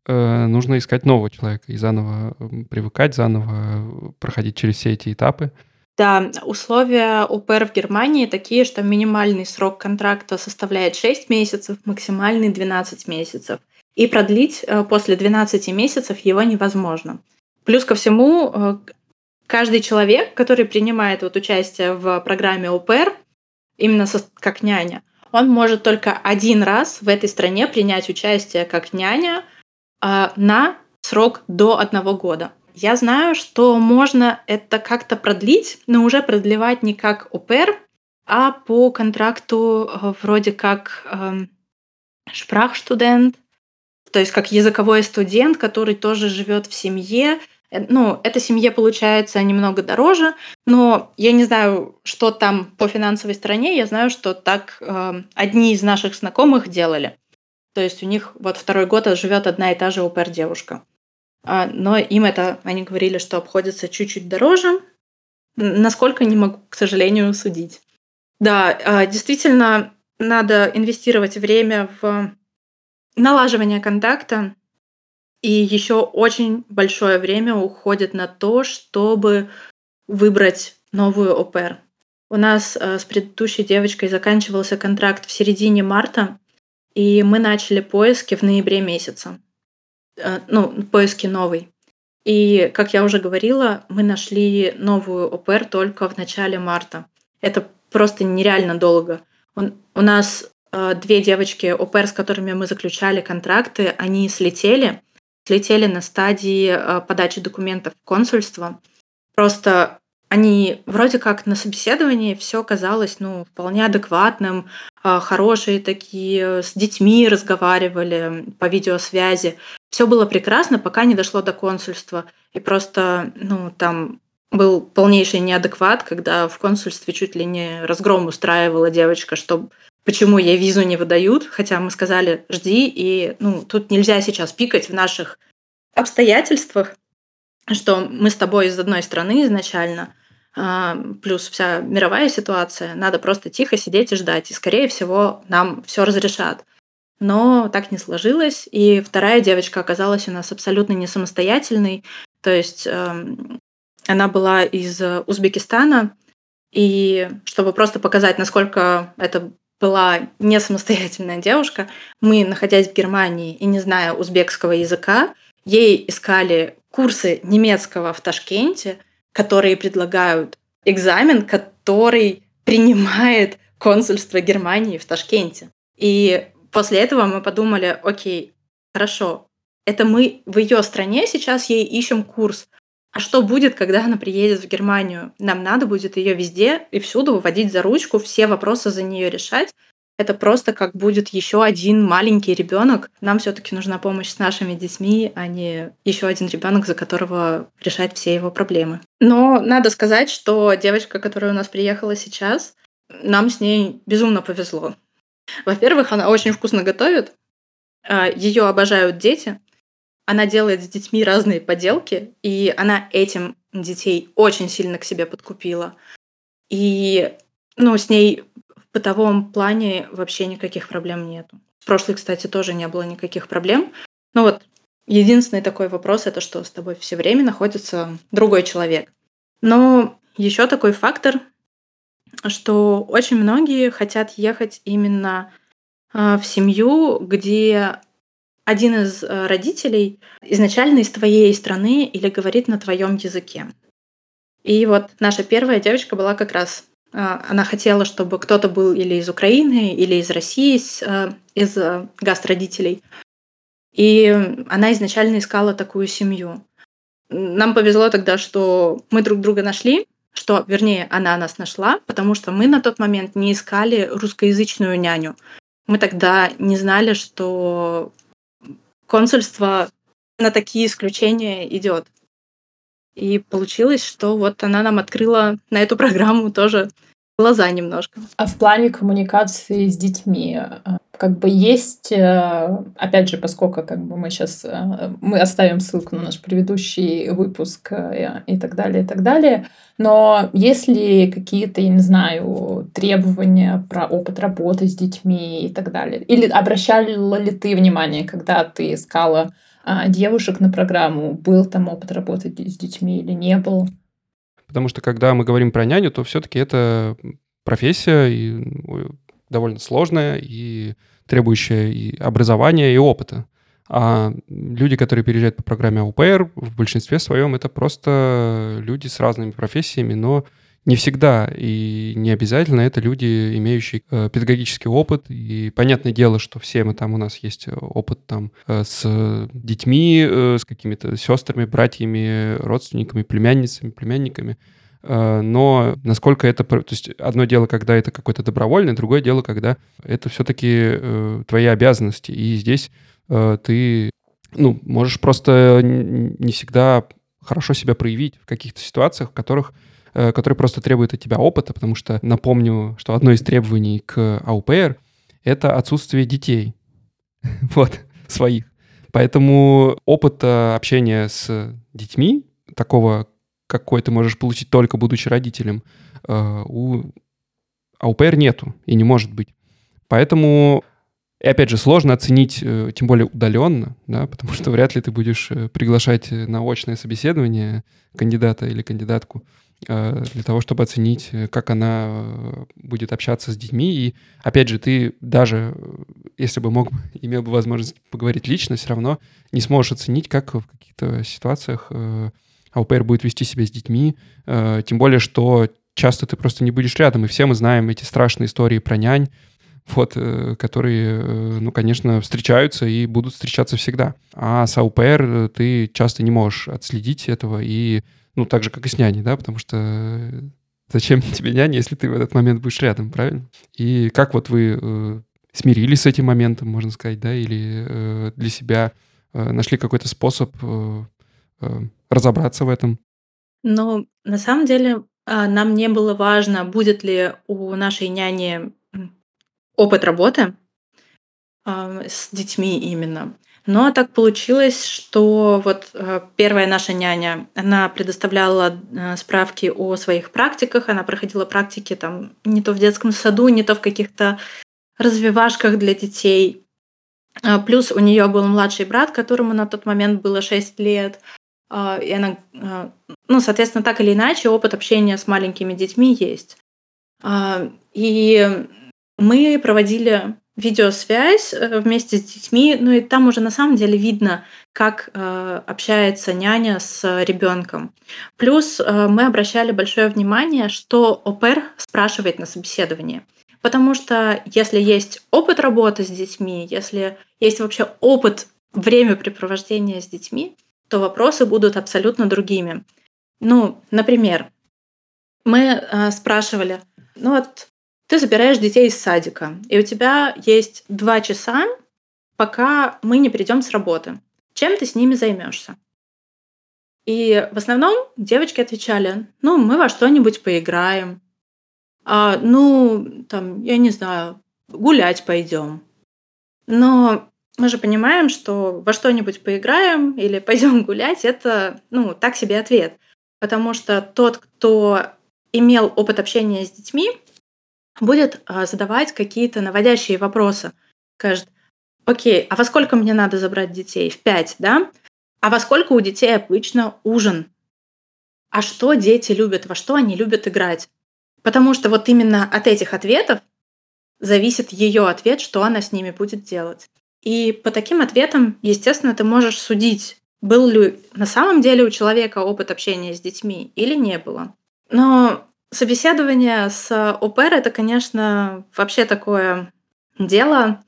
э, нужно искать нового человека и заново привыкать, заново проходить через все эти этапы. Да, условия УПР в Германии такие, что минимальный срок контракта составляет 6 месяцев, максимальный 12 месяцев. И продлить э, после 12 месяцев его невозможно. Плюс ко всему, э, каждый человек, который принимает вот участие в программе УПР, именно как няня, он может только один раз в этой стране принять участие как няня э, на срок до одного года. Я знаю, что можно это как-то продлить, но уже продлевать не как ОПР, а по контракту э, вроде как э, шпрахстудент, то есть как языковой студент, который тоже живет в семье. Э, ну, эта семье получается немного дороже, но я не знаю, что там по финансовой стороне. Я знаю, что так э, одни из наших знакомых делали. То есть у них вот второй год живет одна и та же ОПР девушка. А, но им это, они говорили, что обходится чуть-чуть дороже. Насколько не могу, к сожалению, судить. Да, а, действительно, надо инвестировать время в налаживание контакта, и еще очень большое время уходит на то, чтобы выбрать новую ОПР. У нас а, с предыдущей девочкой заканчивался контракт в середине марта, и мы начали поиски в ноябре месяце. Э, ну, поиски новый. И, как я уже говорила, мы нашли новую ОПР только в начале марта. Это просто нереально долго. Он, у нас э, две девочки ОПР, с которыми мы заключали контракты, они слетели, слетели на стадии э, подачи документов в консульство. Просто они вроде как на собеседовании все казалось ну, вполне адекватным, э, хорошие такие, с детьми разговаривали по видеосвязи. Все было прекрасно, пока не дошло до консульства. И просто, ну, там был полнейший неадекват, когда в консульстве чуть ли не разгром устраивала девочка, что почему ей визу не выдают, хотя мы сказали «жди», и ну, тут нельзя сейчас пикать в наших обстоятельствах, что мы с тобой из одной страны изначально, а, плюс вся мировая ситуация, надо просто тихо сидеть и ждать, и, скорее всего, нам все разрешат но так не сложилось. И вторая девочка оказалась у нас абсолютно не самостоятельной. То есть э, она была из Узбекистана. И чтобы просто показать, насколько это была не самостоятельная девушка, мы, находясь в Германии и не зная узбекского языка, ей искали курсы немецкого в Ташкенте, которые предлагают экзамен, который принимает консульство Германии в Ташкенте. И После этого мы подумали, окей, хорошо, это мы в ее стране сейчас ей ищем курс. А что будет, когда она приедет в Германию? Нам надо будет ее везде и всюду выводить за ручку, все вопросы за нее решать. Это просто как будет еще один маленький ребенок. Нам все-таки нужна помощь с нашими детьми, а не еще один ребенок, за которого решать все его проблемы. Но надо сказать, что девочка, которая у нас приехала сейчас, нам с ней безумно повезло. Во-первых, она очень вкусно готовит. А, Ее обожают дети. Она делает с детьми разные поделки, и она этим детей очень сильно к себе подкупила. И ну, с ней в бытовом плане вообще никаких проблем нету. В прошлой, кстати, тоже не было никаких проблем. Ну вот, единственный такой вопрос это что с тобой все время находится другой человек. Но еще такой фактор, что очень многие хотят ехать именно а, в семью, где один из э, родителей изначально из твоей страны или говорит на твоем языке. И вот наша первая девочка была как раз, а, она хотела, чтобы кто-то был или из Украины, или из России, э, из э, гастродителей. И она изначально искала такую семью. Нам повезло тогда, что мы друг друга нашли, что, вернее, она нас нашла, потому что мы на тот момент не искали русскоязычную няню. Мы тогда не знали, что консульство на такие исключения идет. И получилось, что вот она нам открыла на эту программу тоже глаза немножко. А в плане коммуникации с детьми, э, как бы есть, э, опять же, поскольку как бы мы сейчас, э, мы оставим ссылку на наш предыдущий выпуск и так далее, и так далее, но есть ли какие-то, я не знаю, требования про опыт работы с детьми и так далее? Или обращала ли ты внимание, когда ты искала девушек на программу? Был там опыт работы с детьми или не был? Потому что когда мы говорим про няню, то все-таки это профессия и довольно сложная и требующая и образования, и опыта. А люди, которые переезжают по программе АУПР, в большинстве своем это просто люди с разными профессиями, но не всегда и не обязательно это люди, имеющие э, педагогический опыт. И понятное дело, что все мы там, у нас есть опыт там э, с детьми, э, с какими-то сестрами, братьями, родственниками, племянницами, племянниками. Э, но насколько это... То есть одно дело, когда это какое-то добровольное, другое дело, когда это все-таки э, твои обязанности. И здесь э, ты ну, можешь просто не всегда хорошо себя проявить в каких-то ситуациях, в которых который просто требует от тебя опыта, потому что напомню, что одно из требований к АУПР — это отсутствие детей. вот, своих. Поэтому опыта общения с детьми, такого, какой ты можешь получить только будучи родителем, э, у АУПР нету и не может быть. Поэтому, и опять же, сложно оценить, э, тем более удаленно, да, потому что вряд ли ты будешь приглашать на очное собеседование кандидата или кандидатку Э, для того, чтобы оценить, э, как она э, будет общаться с детьми. И, опять же, ты даже, если бы мог, имел бы возможность поговорить лично, все равно не сможешь оценить, как в каких-то ситуациях АУПР будет вести себя с детьми. Тем более, что часто ты просто не будешь рядом. И все мы знаем эти страшные истории про нянь, вот, которые, ну, конечно, встречаются и будут встречаться всегда. А с АУПР ты часто не можешь отследить этого, и ну, так же, как и с няней, да, потому что э, зачем тебе няня, если ты в этот момент будешь рядом, правильно? И как вот вы э, смирились с этим моментом, можно сказать, да, или э, для себя э, нашли какой-то способ э, э, разобраться в этом? Ну, на самом деле, а, нам не было важно, будет ли у нашей няни опыт работы а, с детьми именно. Но так получилось, что вот э, первая наша няня, она предоставляла справки о своих практиках, она проходила практики там не то в детском саду, не то в каких-то развивашках для детей. А, плюс у нее был младший брат, которому на тот момент было 6 лет. А, и она, э, ну, соответственно, так или иначе, опыт общения с маленькими детьми есть. А, и мы проводили видеосвязь э, вместе с детьми, ну и там уже на самом деле видно, как э, общается няня с ребенком. Плюс э, мы обращали большое внимание, что ОПЕР спрашивает на собеседовании. Потому что если есть опыт работы с детьми, если есть вообще опыт времяпрепровождения с детьми, то вопросы будут абсолютно другими. Ну, например, мы э, спрашивали, ну вот ты забираешь детей из садика, и у тебя есть два часа, пока мы не придем с работы. Чем ты с ними займешься? И в основном девочки отвечали, ну, мы во что-нибудь поиграем. А, ну, там, я не знаю, гулять пойдем. Но мы же понимаем, что во что-нибудь поиграем или пойдем гулять, это, ну, так себе ответ. Потому что тот, кто имел опыт общения с детьми, будет а, задавать какие-то наводящие вопросы. Скажет, окей, а во сколько мне надо забрать детей? В пять, да? А во сколько у детей обычно ужин? А что дети любят, во что они любят играть? Потому что вот именно от этих ответов зависит ее ответ, что она с ними будет делать. И по таким ответам, естественно, ты можешь судить, был ли на самом деле у человека опыт общения с детьми или не было. Но Собеседование с ОПР — это, конечно, вообще такое дело.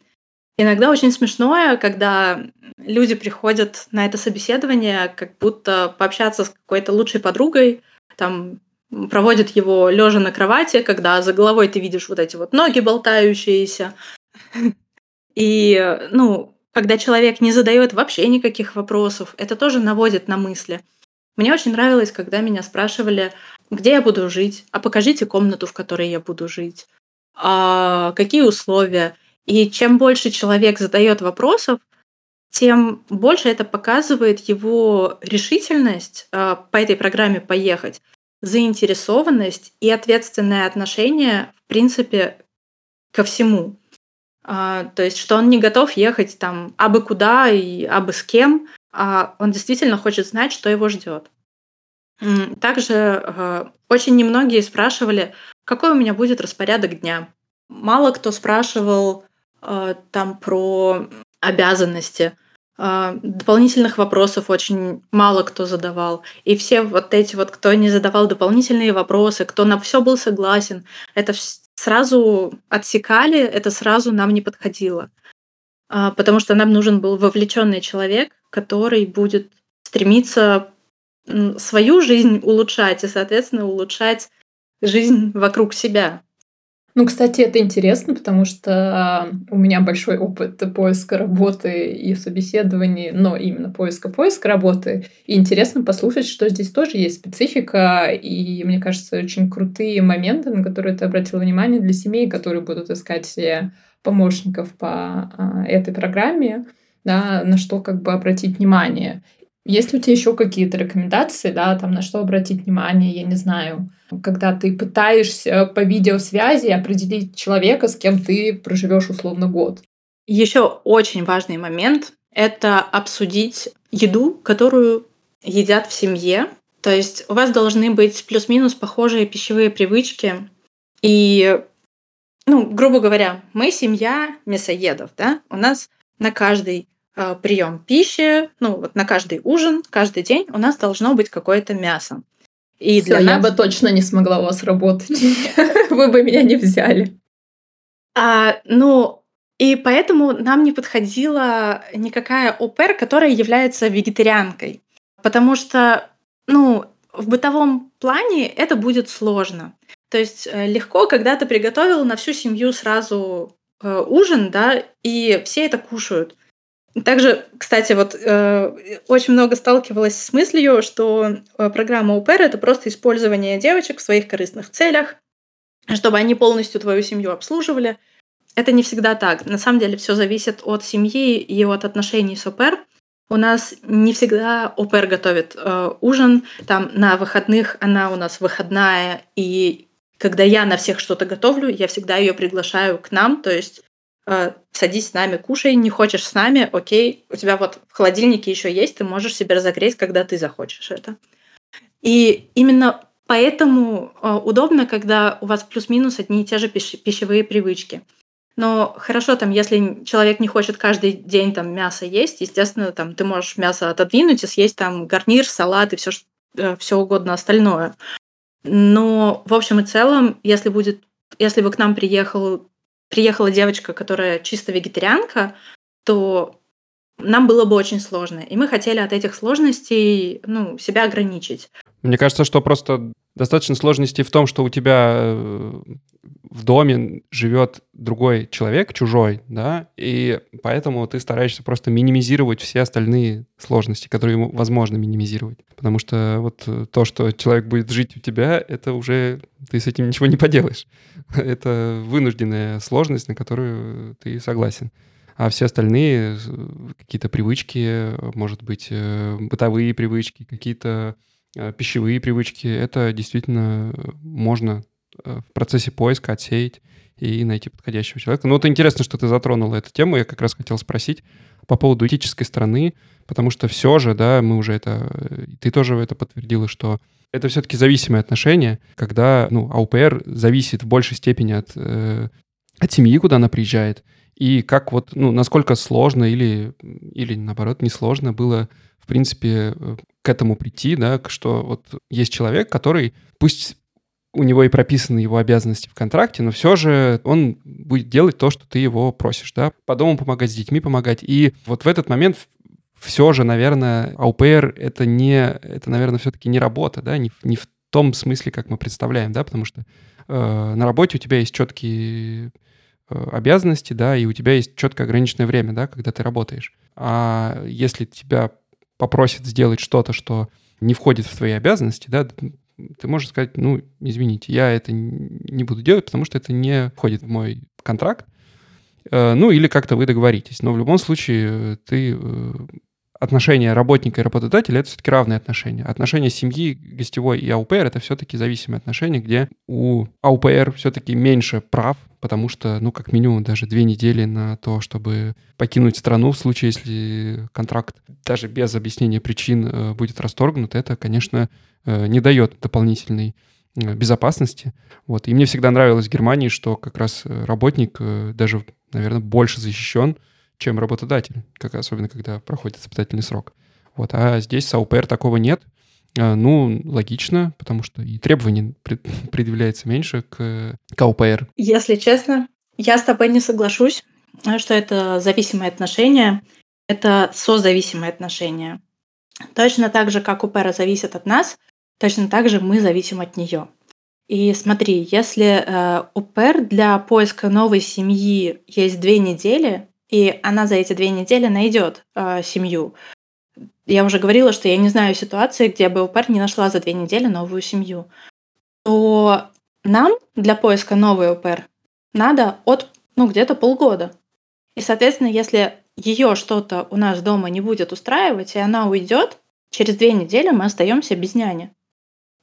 Иногда очень смешное, когда люди приходят на это собеседование, как будто пообщаться с какой-то лучшей подругой, там проводят его лежа на кровати, когда за головой ты видишь вот эти вот ноги болтающиеся. И, ну, когда человек не задает вообще никаких вопросов, это тоже наводит на мысли. Мне очень нравилось, когда меня спрашивали, где я буду жить, а покажите комнату, в которой я буду жить, а какие условия. И чем больше человек задает вопросов, тем больше это показывает его решительность а, по этой программе поехать, заинтересованность и ответственное отношение, в принципе, ко всему. А, то есть, что он не готов ехать там абы куда и абы с кем, а он действительно хочет знать, что его ждет. Также э, очень немногие спрашивали, какой у меня будет распорядок дня. Мало кто спрашивал э, там про обязанности. Э, дополнительных вопросов очень мало кто задавал. И все вот эти вот, кто не задавал дополнительные вопросы, кто на все был согласен, это сразу отсекали, это сразу нам не подходило. Потому что нам нужен был вовлеченный человек, который будет стремиться свою жизнь улучшать и, соответственно, улучшать жизнь вокруг себя. Ну, кстати, это интересно, потому что у меня большой опыт поиска работы и собеседований, но именно поиска-поиска работы. И интересно послушать, что здесь тоже есть специфика, и, мне кажется, очень крутые моменты, на которые ты обратил внимание для семей, которые будут искать себе помощников по а, этой программе, да, на что как бы обратить внимание. Есть ли у тебя еще какие-то рекомендации, да, там на что обратить внимание, я не знаю, когда ты пытаешься по видеосвязи определить человека, с кем ты проживешь условно год? Еще очень важный момент — это обсудить еду, которую едят в семье. То есть у вас должны быть плюс-минус похожие пищевые привычки. И, ну, грубо говоря, мы семья мясоедов, да? У нас на каждый прием пищи, ну вот на каждый ужин, каждый день у нас должно быть какое-то мясо. И Всё, для нас... я бы точно не смогла у вас работать. Вы бы меня не взяли. А, ну, и поэтому нам не подходила никакая ОПР, которая является вегетарианкой. Потому что, ну, в бытовом плане это будет сложно. То есть э, легко, когда ты приготовил на всю семью сразу э, ужин, да, и все это кушают. Также, кстати, вот э, очень много сталкивалась с мыслью, что э, программа УПР это просто использование девочек в своих корыстных целях, чтобы они полностью твою семью обслуживали. Это не всегда так. На самом деле все зависит от семьи и от отношений с ОПР. У нас не всегда ОПР готовит э, ужин, там на выходных она у нас выходная, и когда я на всех что-то готовлю, я всегда ее приглашаю к нам, то есть садись с нами, кушай, не хочешь с нами, окей, у тебя вот в холодильнике еще есть, ты можешь себе разогреть, когда ты захочешь это. И именно поэтому э, удобно, когда у вас плюс-минус одни и те же пищ- пищевые привычки. Но хорошо, там, если человек не хочет каждый день там мясо есть, естественно, там ты можешь мясо отодвинуть и съесть там гарнир, салат и все, э, все угодно остальное. Но в общем и целом, если будет, если бы к нам приехал приехала девочка, которая чисто вегетарианка, то нам было бы очень сложно. И мы хотели от этих сложностей ну, себя ограничить. Мне кажется, что просто достаточно сложностей в том, что у тебя э, в доме живет другой человек, чужой, да, и поэтому ты стараешься просто минимизировать все остальные сложности, которые возможно минимизировать. Потому что вот то, что человек будет жить у тебя, это уже ты с этим ничего не поделаешь. Это вынужденная сложность, на которую ты согласен. А все остальные какие-то привычки, может быть, э, бытовые привычки, какие-то э, пищевые привычки, это действительно можно э, в процессе поиска отсеять и найти подходящего человека. Ну вот интересно, что ты затронула эту тему. Я как раз хотел спросить по поводу этической стороны, потому что все же, да, мы уже это... Ты тоже это подтвердила, что это все-таки зависимые отношения, когда ну, АУПР зависит в большей степени от, э, от семьи, куда она приезжает, и как вот, ну, насколько сложно или, или наоборот, несложно было, в принципе, э, к этому прийти, да, что вот есть человек, который, пусть у него и прописаны его обязанности в контракте, но все же он будет делать то, что ты его просишь, да, по дому помогать, с детьми помогать. И вот в этот момент все же, наверное, АУПР — это не, это, наверное, все-таки не работа, да, не, не в том смысле, как мы представляем, да, потому что э, на работе у тебя есть четкие э, обязанности, да, и у тебя есть четко ограниченное время, да, когда ты работаешь. А если тебя попросят сделать что-то, что не входит в твои обязанности, да, ты можешь сказать, ну, извините, я это не буду делать, потому что это не входит в мой контракт, э, ну, или как-то вы договоритесь. Но в любом случае ты э, отношения работника и работодателя — это все-таки равные отношения. Отношения семьи, гостевой и АУПР — это все-таки зависимые отношения, где у АУПР все-таки меньше прав, потому что, ну, как минимум, даже две недели на то, чтобы покинуть страну в случае, если контракт даже без объяснения причин э, будет расторгнут, это, конечно, э, не дает дополнительной э, безопасности. Вот. И мне всегда нравилось в Германии, что как раз работник даже, наверное, больше защищен, чем работодатель, как, особенно когда проходит испытательный срок. Вот. А здесь с АУПР такого нет. Ну, логично, потому что и требований предъявляется меньше к, к АУПР. Если честно, я с тобой не соглашусь, что это зависимые отношения. Это созависимые отношения. Точно так же, как УПР зависит от нас, точно так же мы зависим от нее. И смотри, если э, УПР для поиска новой семьи есть две недели, и она за эти две недели найдет э, семью, я уже говорила, что я не знаю ситуации, где бы УПР не нашла за две недели новую семью, то нам для поиска новой УПР надо от, ну, где-то полгода. И, соответственно, если ее что-то у нас дома не будет устраивать, и она уйдет, через две недели мы остаемся без няни.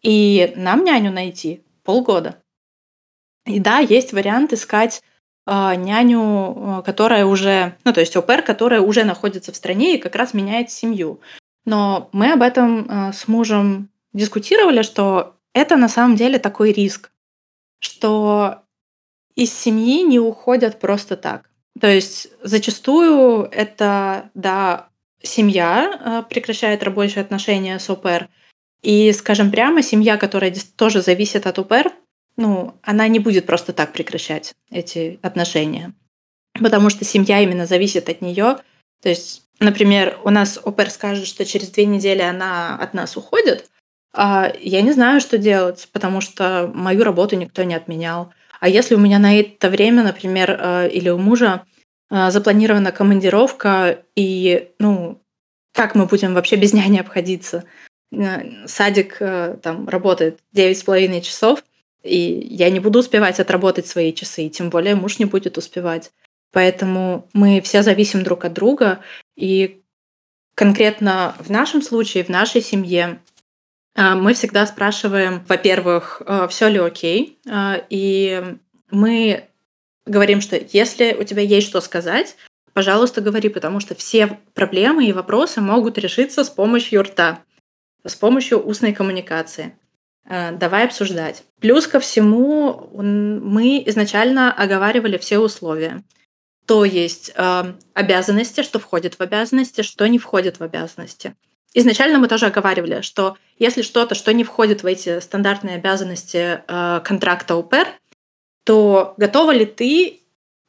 И нам няню найти полгода. И да, есть вариант искать няню, э, которая уже, ну то есть ОПР, которая уже находится в стране и как раз меняет семью. Но мы об этом э, с мужем дискутировали, что это на самом деле такой риск, что из семьи не уходят просто так. То есть зачастую это, да, семья прекращает рабочие отношения с ОПР, и, скажем прямо, семья, которая тоже зависит от УПР, ну, она не будет просто так прекращать эти отношения. Потому что семья именно зависит от нее. То есть, например, у нас ОПР скажет, что через две недели она от нас уходит, а я не знаю, что делать, потому что мою работу никто не отменял. А если у меня на это время, например, э, или у мужа э, запланирована командировка, и, ну, как мы будем вообще без няни обходиться? Э, садик там работает 9,5 часов, и я не буду успевать отработать свои часы, и тем более муж не будет успевать. Поэтому мы все зависим друг от друга, и конкретно в нашем случае, в нашей семье, э, мы всегда спрашиваем, во-первых, все ли окей, и мы говорим, что если у тебя есть что сказать, пожалуйста, говори, потому что все проблемы и вопросы могут решиться с помощью рта с помощью устной коммуникации. Э, давай обсуждать. Плюс ко всему мы изначально оговаривали все условия. То есть э, обязанности, что входит в обязанности, что не входит в обязанности. Изначально мы тоже оговаривали, что если что-то, что не входит в эти стандартные обязанности э, контракта УПР, то готова ли ты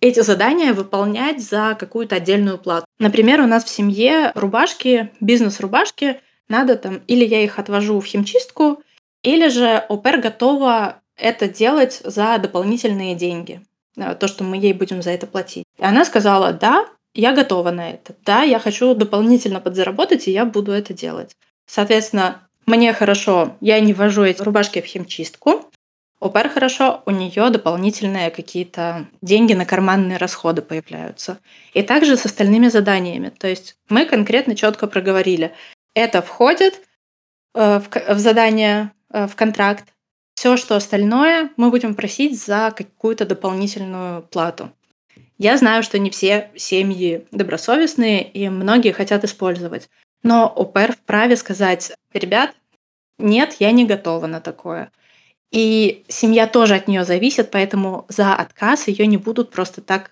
эти задания выполнять за какую-то отдельную плату. Например, у нас в семье рубашки, бизнес-рубашки надо там, или я их отвожу в химчистку, или же ОПР готова это делать за дополнительные деньги, э, то, что мы ей будем за это платить. И она сказала, да, я готова на это, да, я хочу дополнительно подзаработать, и я буду это делать. Соответственно, мне хорошо, я не вожу эти рубашки в химчистку, ОПР хорошо, у нее дополнительные какие-то деньги на карманные расходы появляются. И также с остальными заданиями. То есть мы конкретно четко проговорили, это входит э, в, задание, в контракт. Все, что остальное, мы будем просить за какую-то дополнительную плату. Я знаю, что не все семьи добросовестные, и многие хотят использовать. Но ОПР вправе сказать, ребят, нет, я не готова на такое. И семья тоже от нее зависит, поэтому за отказ ее не будут просто так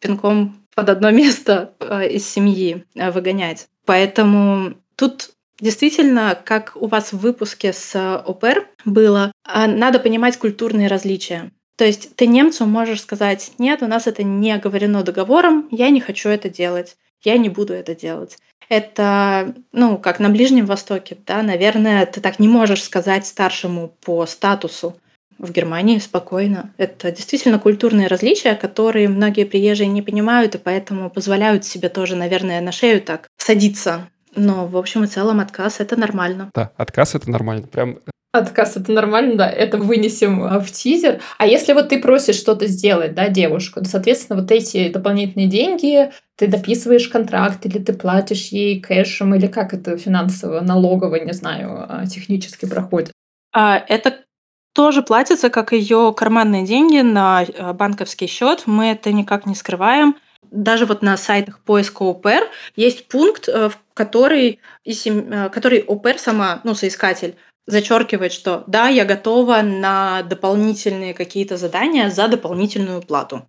пинком под одно место э, из семьи выгонять. Поэтому Тут Действительно, как у вас в выпуске с ОПР было, а, надо понимать культурные различия. То есть ты немцу можешь сказать, нет, у нас это не оговорено договором, я не хочу это делать, я не буду это делать. Это, ну, как на Ближнем Востоке, да, наверное, ты так не можешь сказать старшему по статусу. В Германии спокойно. Это действительно культурные различия, которые многие приезжие не понимают, и поэтому позволяют себе тоже, наверное, на шею так садиться но, в общем и целом, отказ — это нормально. Да, отказ — это нормально. Прям Отказ это нормально, да, это вынесем а, в тизер. А если вот ты просишь что-то сделать, да, девушку, то, соответственно, вот эти дополнительные деньги, ты дописываешь контракт, или ты платишь ей кэшем, или как это финансово, налогово, не знаю, а, технически проходит? А, это тоже платится, как ее карманные деньги на э, банковский счет. Мы это никак не скрываем. Даже вот на сайтах поиска ОПР есть пункт, э, в который, э, который ОПР сама, ну, соискатель, зачеркивает, что да, я готова на дополнительные какие-то задания за дополнительную плату.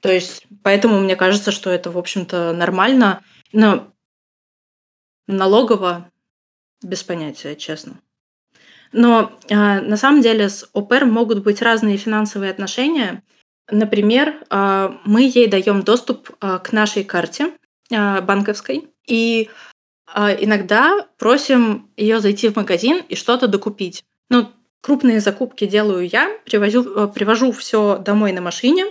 То есть, поэтому мне кажется, что это, в общем-то, нормально. Но налогово без понятия, честно. Но э, на самом деле с ОПР могут быть разные финансовые отношения. Например, э, мы ей даем доступ э, к нашей карте э, банковской, и иногда просим ее зайти в магазин и что-то докупить. Ну, крупные закупки делаю я, привожу, э, привожу все домой на машине,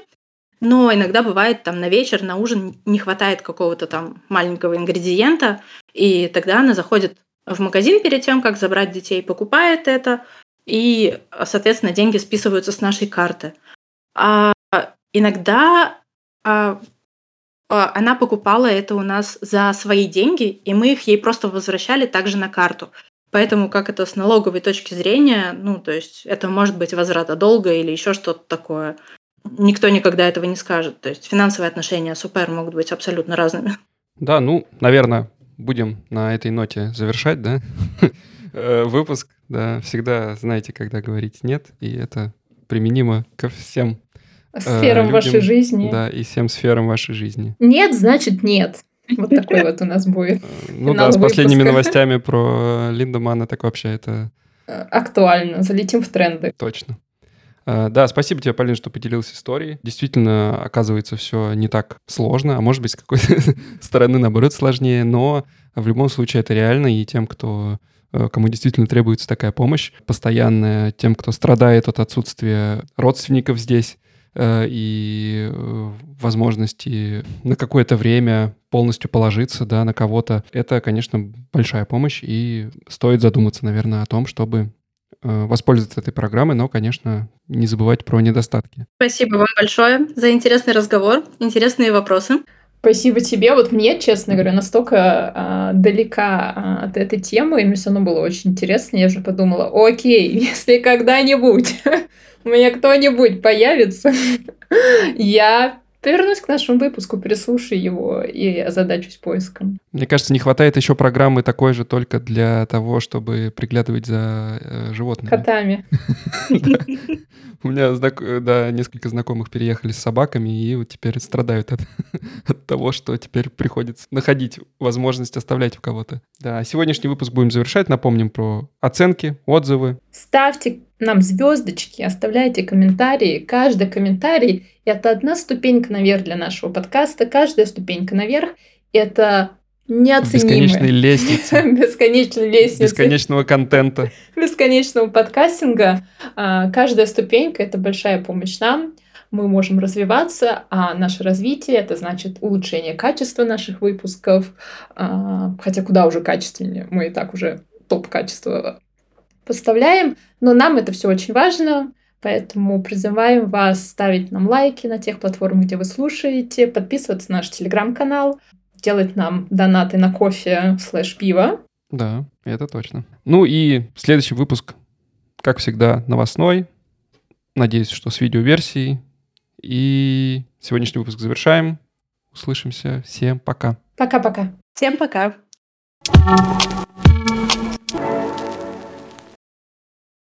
но иногда бывает там на вечер, на ужин не хватает какого-то там маленького ингредиента, и тогда она заходит в магазин перед тем, как забрать детей, покупает это, и, соответственно, деньги списываются с нашей карты. А иногда а, а, она покупала это у нас за свои деньги, и мы их ей просто возвращали также на карту. Поэтому как это с налоговой точки зрения, ну, то есть это может быть возврата долга или еще что-то такое. Никто никогда этого не скажет. То есть финансовые отношения с УПР могут быть абсолютно разными. Да, ну, наверное, будем на этой ноте завершать, да, э, выпуск. Да, всегда знаете, когда говорить «нет», и это применимо ко всем э, сферам вашей жизни. Да, и всем сферам вашей жизни. Нет, значит нет. Вот такой вот у нас будет. Э, ну да, с последними новостями про Линдемана так вообще это... Актуально, залетим в тренды. Точно. Э, да, спасибо тебе, Полин, что поделился историей. Действительно, оказывается, все не так сложно, а может быть, с какой-то стороны, наоборот, сложнее, но в любом случае это реально, и тем, кто э, кому действительно требуется такая помощь постоянная, тем, кто страдает от отсутствия родственников здесь э, и возможности на какое-то время полностью положиться да, на кого-то, это, конечно, большая помощь, и стоит задуматься, наверное, о том, чтобы Э, воспользоваться этой программой, но, конечно, не забывать про недостатки. Спасибо вам большое за интересный разговор, интересные вопросы. Спасибо тебе. Вот мне, честно говоря, настолько а, далека а, от этой темы, и мне все равно было очень интересно. Я уже подумала, окей, если когда-нибудь у меня кто-нибудь появится, я Вернусь к нашему выпуску, переслушай его и озадачусь поиском. Мне кажется, не хватает еще программы такой же только для того, чтобы приглядывать за э, животными. Котами. У меня да, несколько знакомых переехали с собаками и вот теперь страдают от, от того, что теперь приходится находить возможность оставлять у кого-то. Да, сегодняшний выпуск будем завершать. Напомним про оценки, отзывы. Ставьте нам звездочки, оставляйте комментарии. Каждый комментарий — это одна ступенька наверх для нашего подкаста. Каждая ступенька наверх — это неоценимая. Бесконечной лестницы. Бесконечной лестницы. Бесконечного контента. Бесконечного подкастинга. А, каждая ступенька — это большая помощь нам. Мы можем развиваться, а наше развитие — это значит улучшение качества наших выпусков. А, хотя куда уже качественнее. Мы и так уже топ качества поставляем, но нам это все очень важно, поэтому призываем вас ставить нам лайки на тех платформах, где вы слушаете, подписываться на наш телеграм-канал, делать нам донаты на кофе слэш пиво. Да, это точно. Ну и следующий выпуск, как всегда, новостной. Надеюсь, что с видеоверсией. И сегодняшний выпуск завершаем. Услышимся. Всем пока. Пока-пока. Всем пока.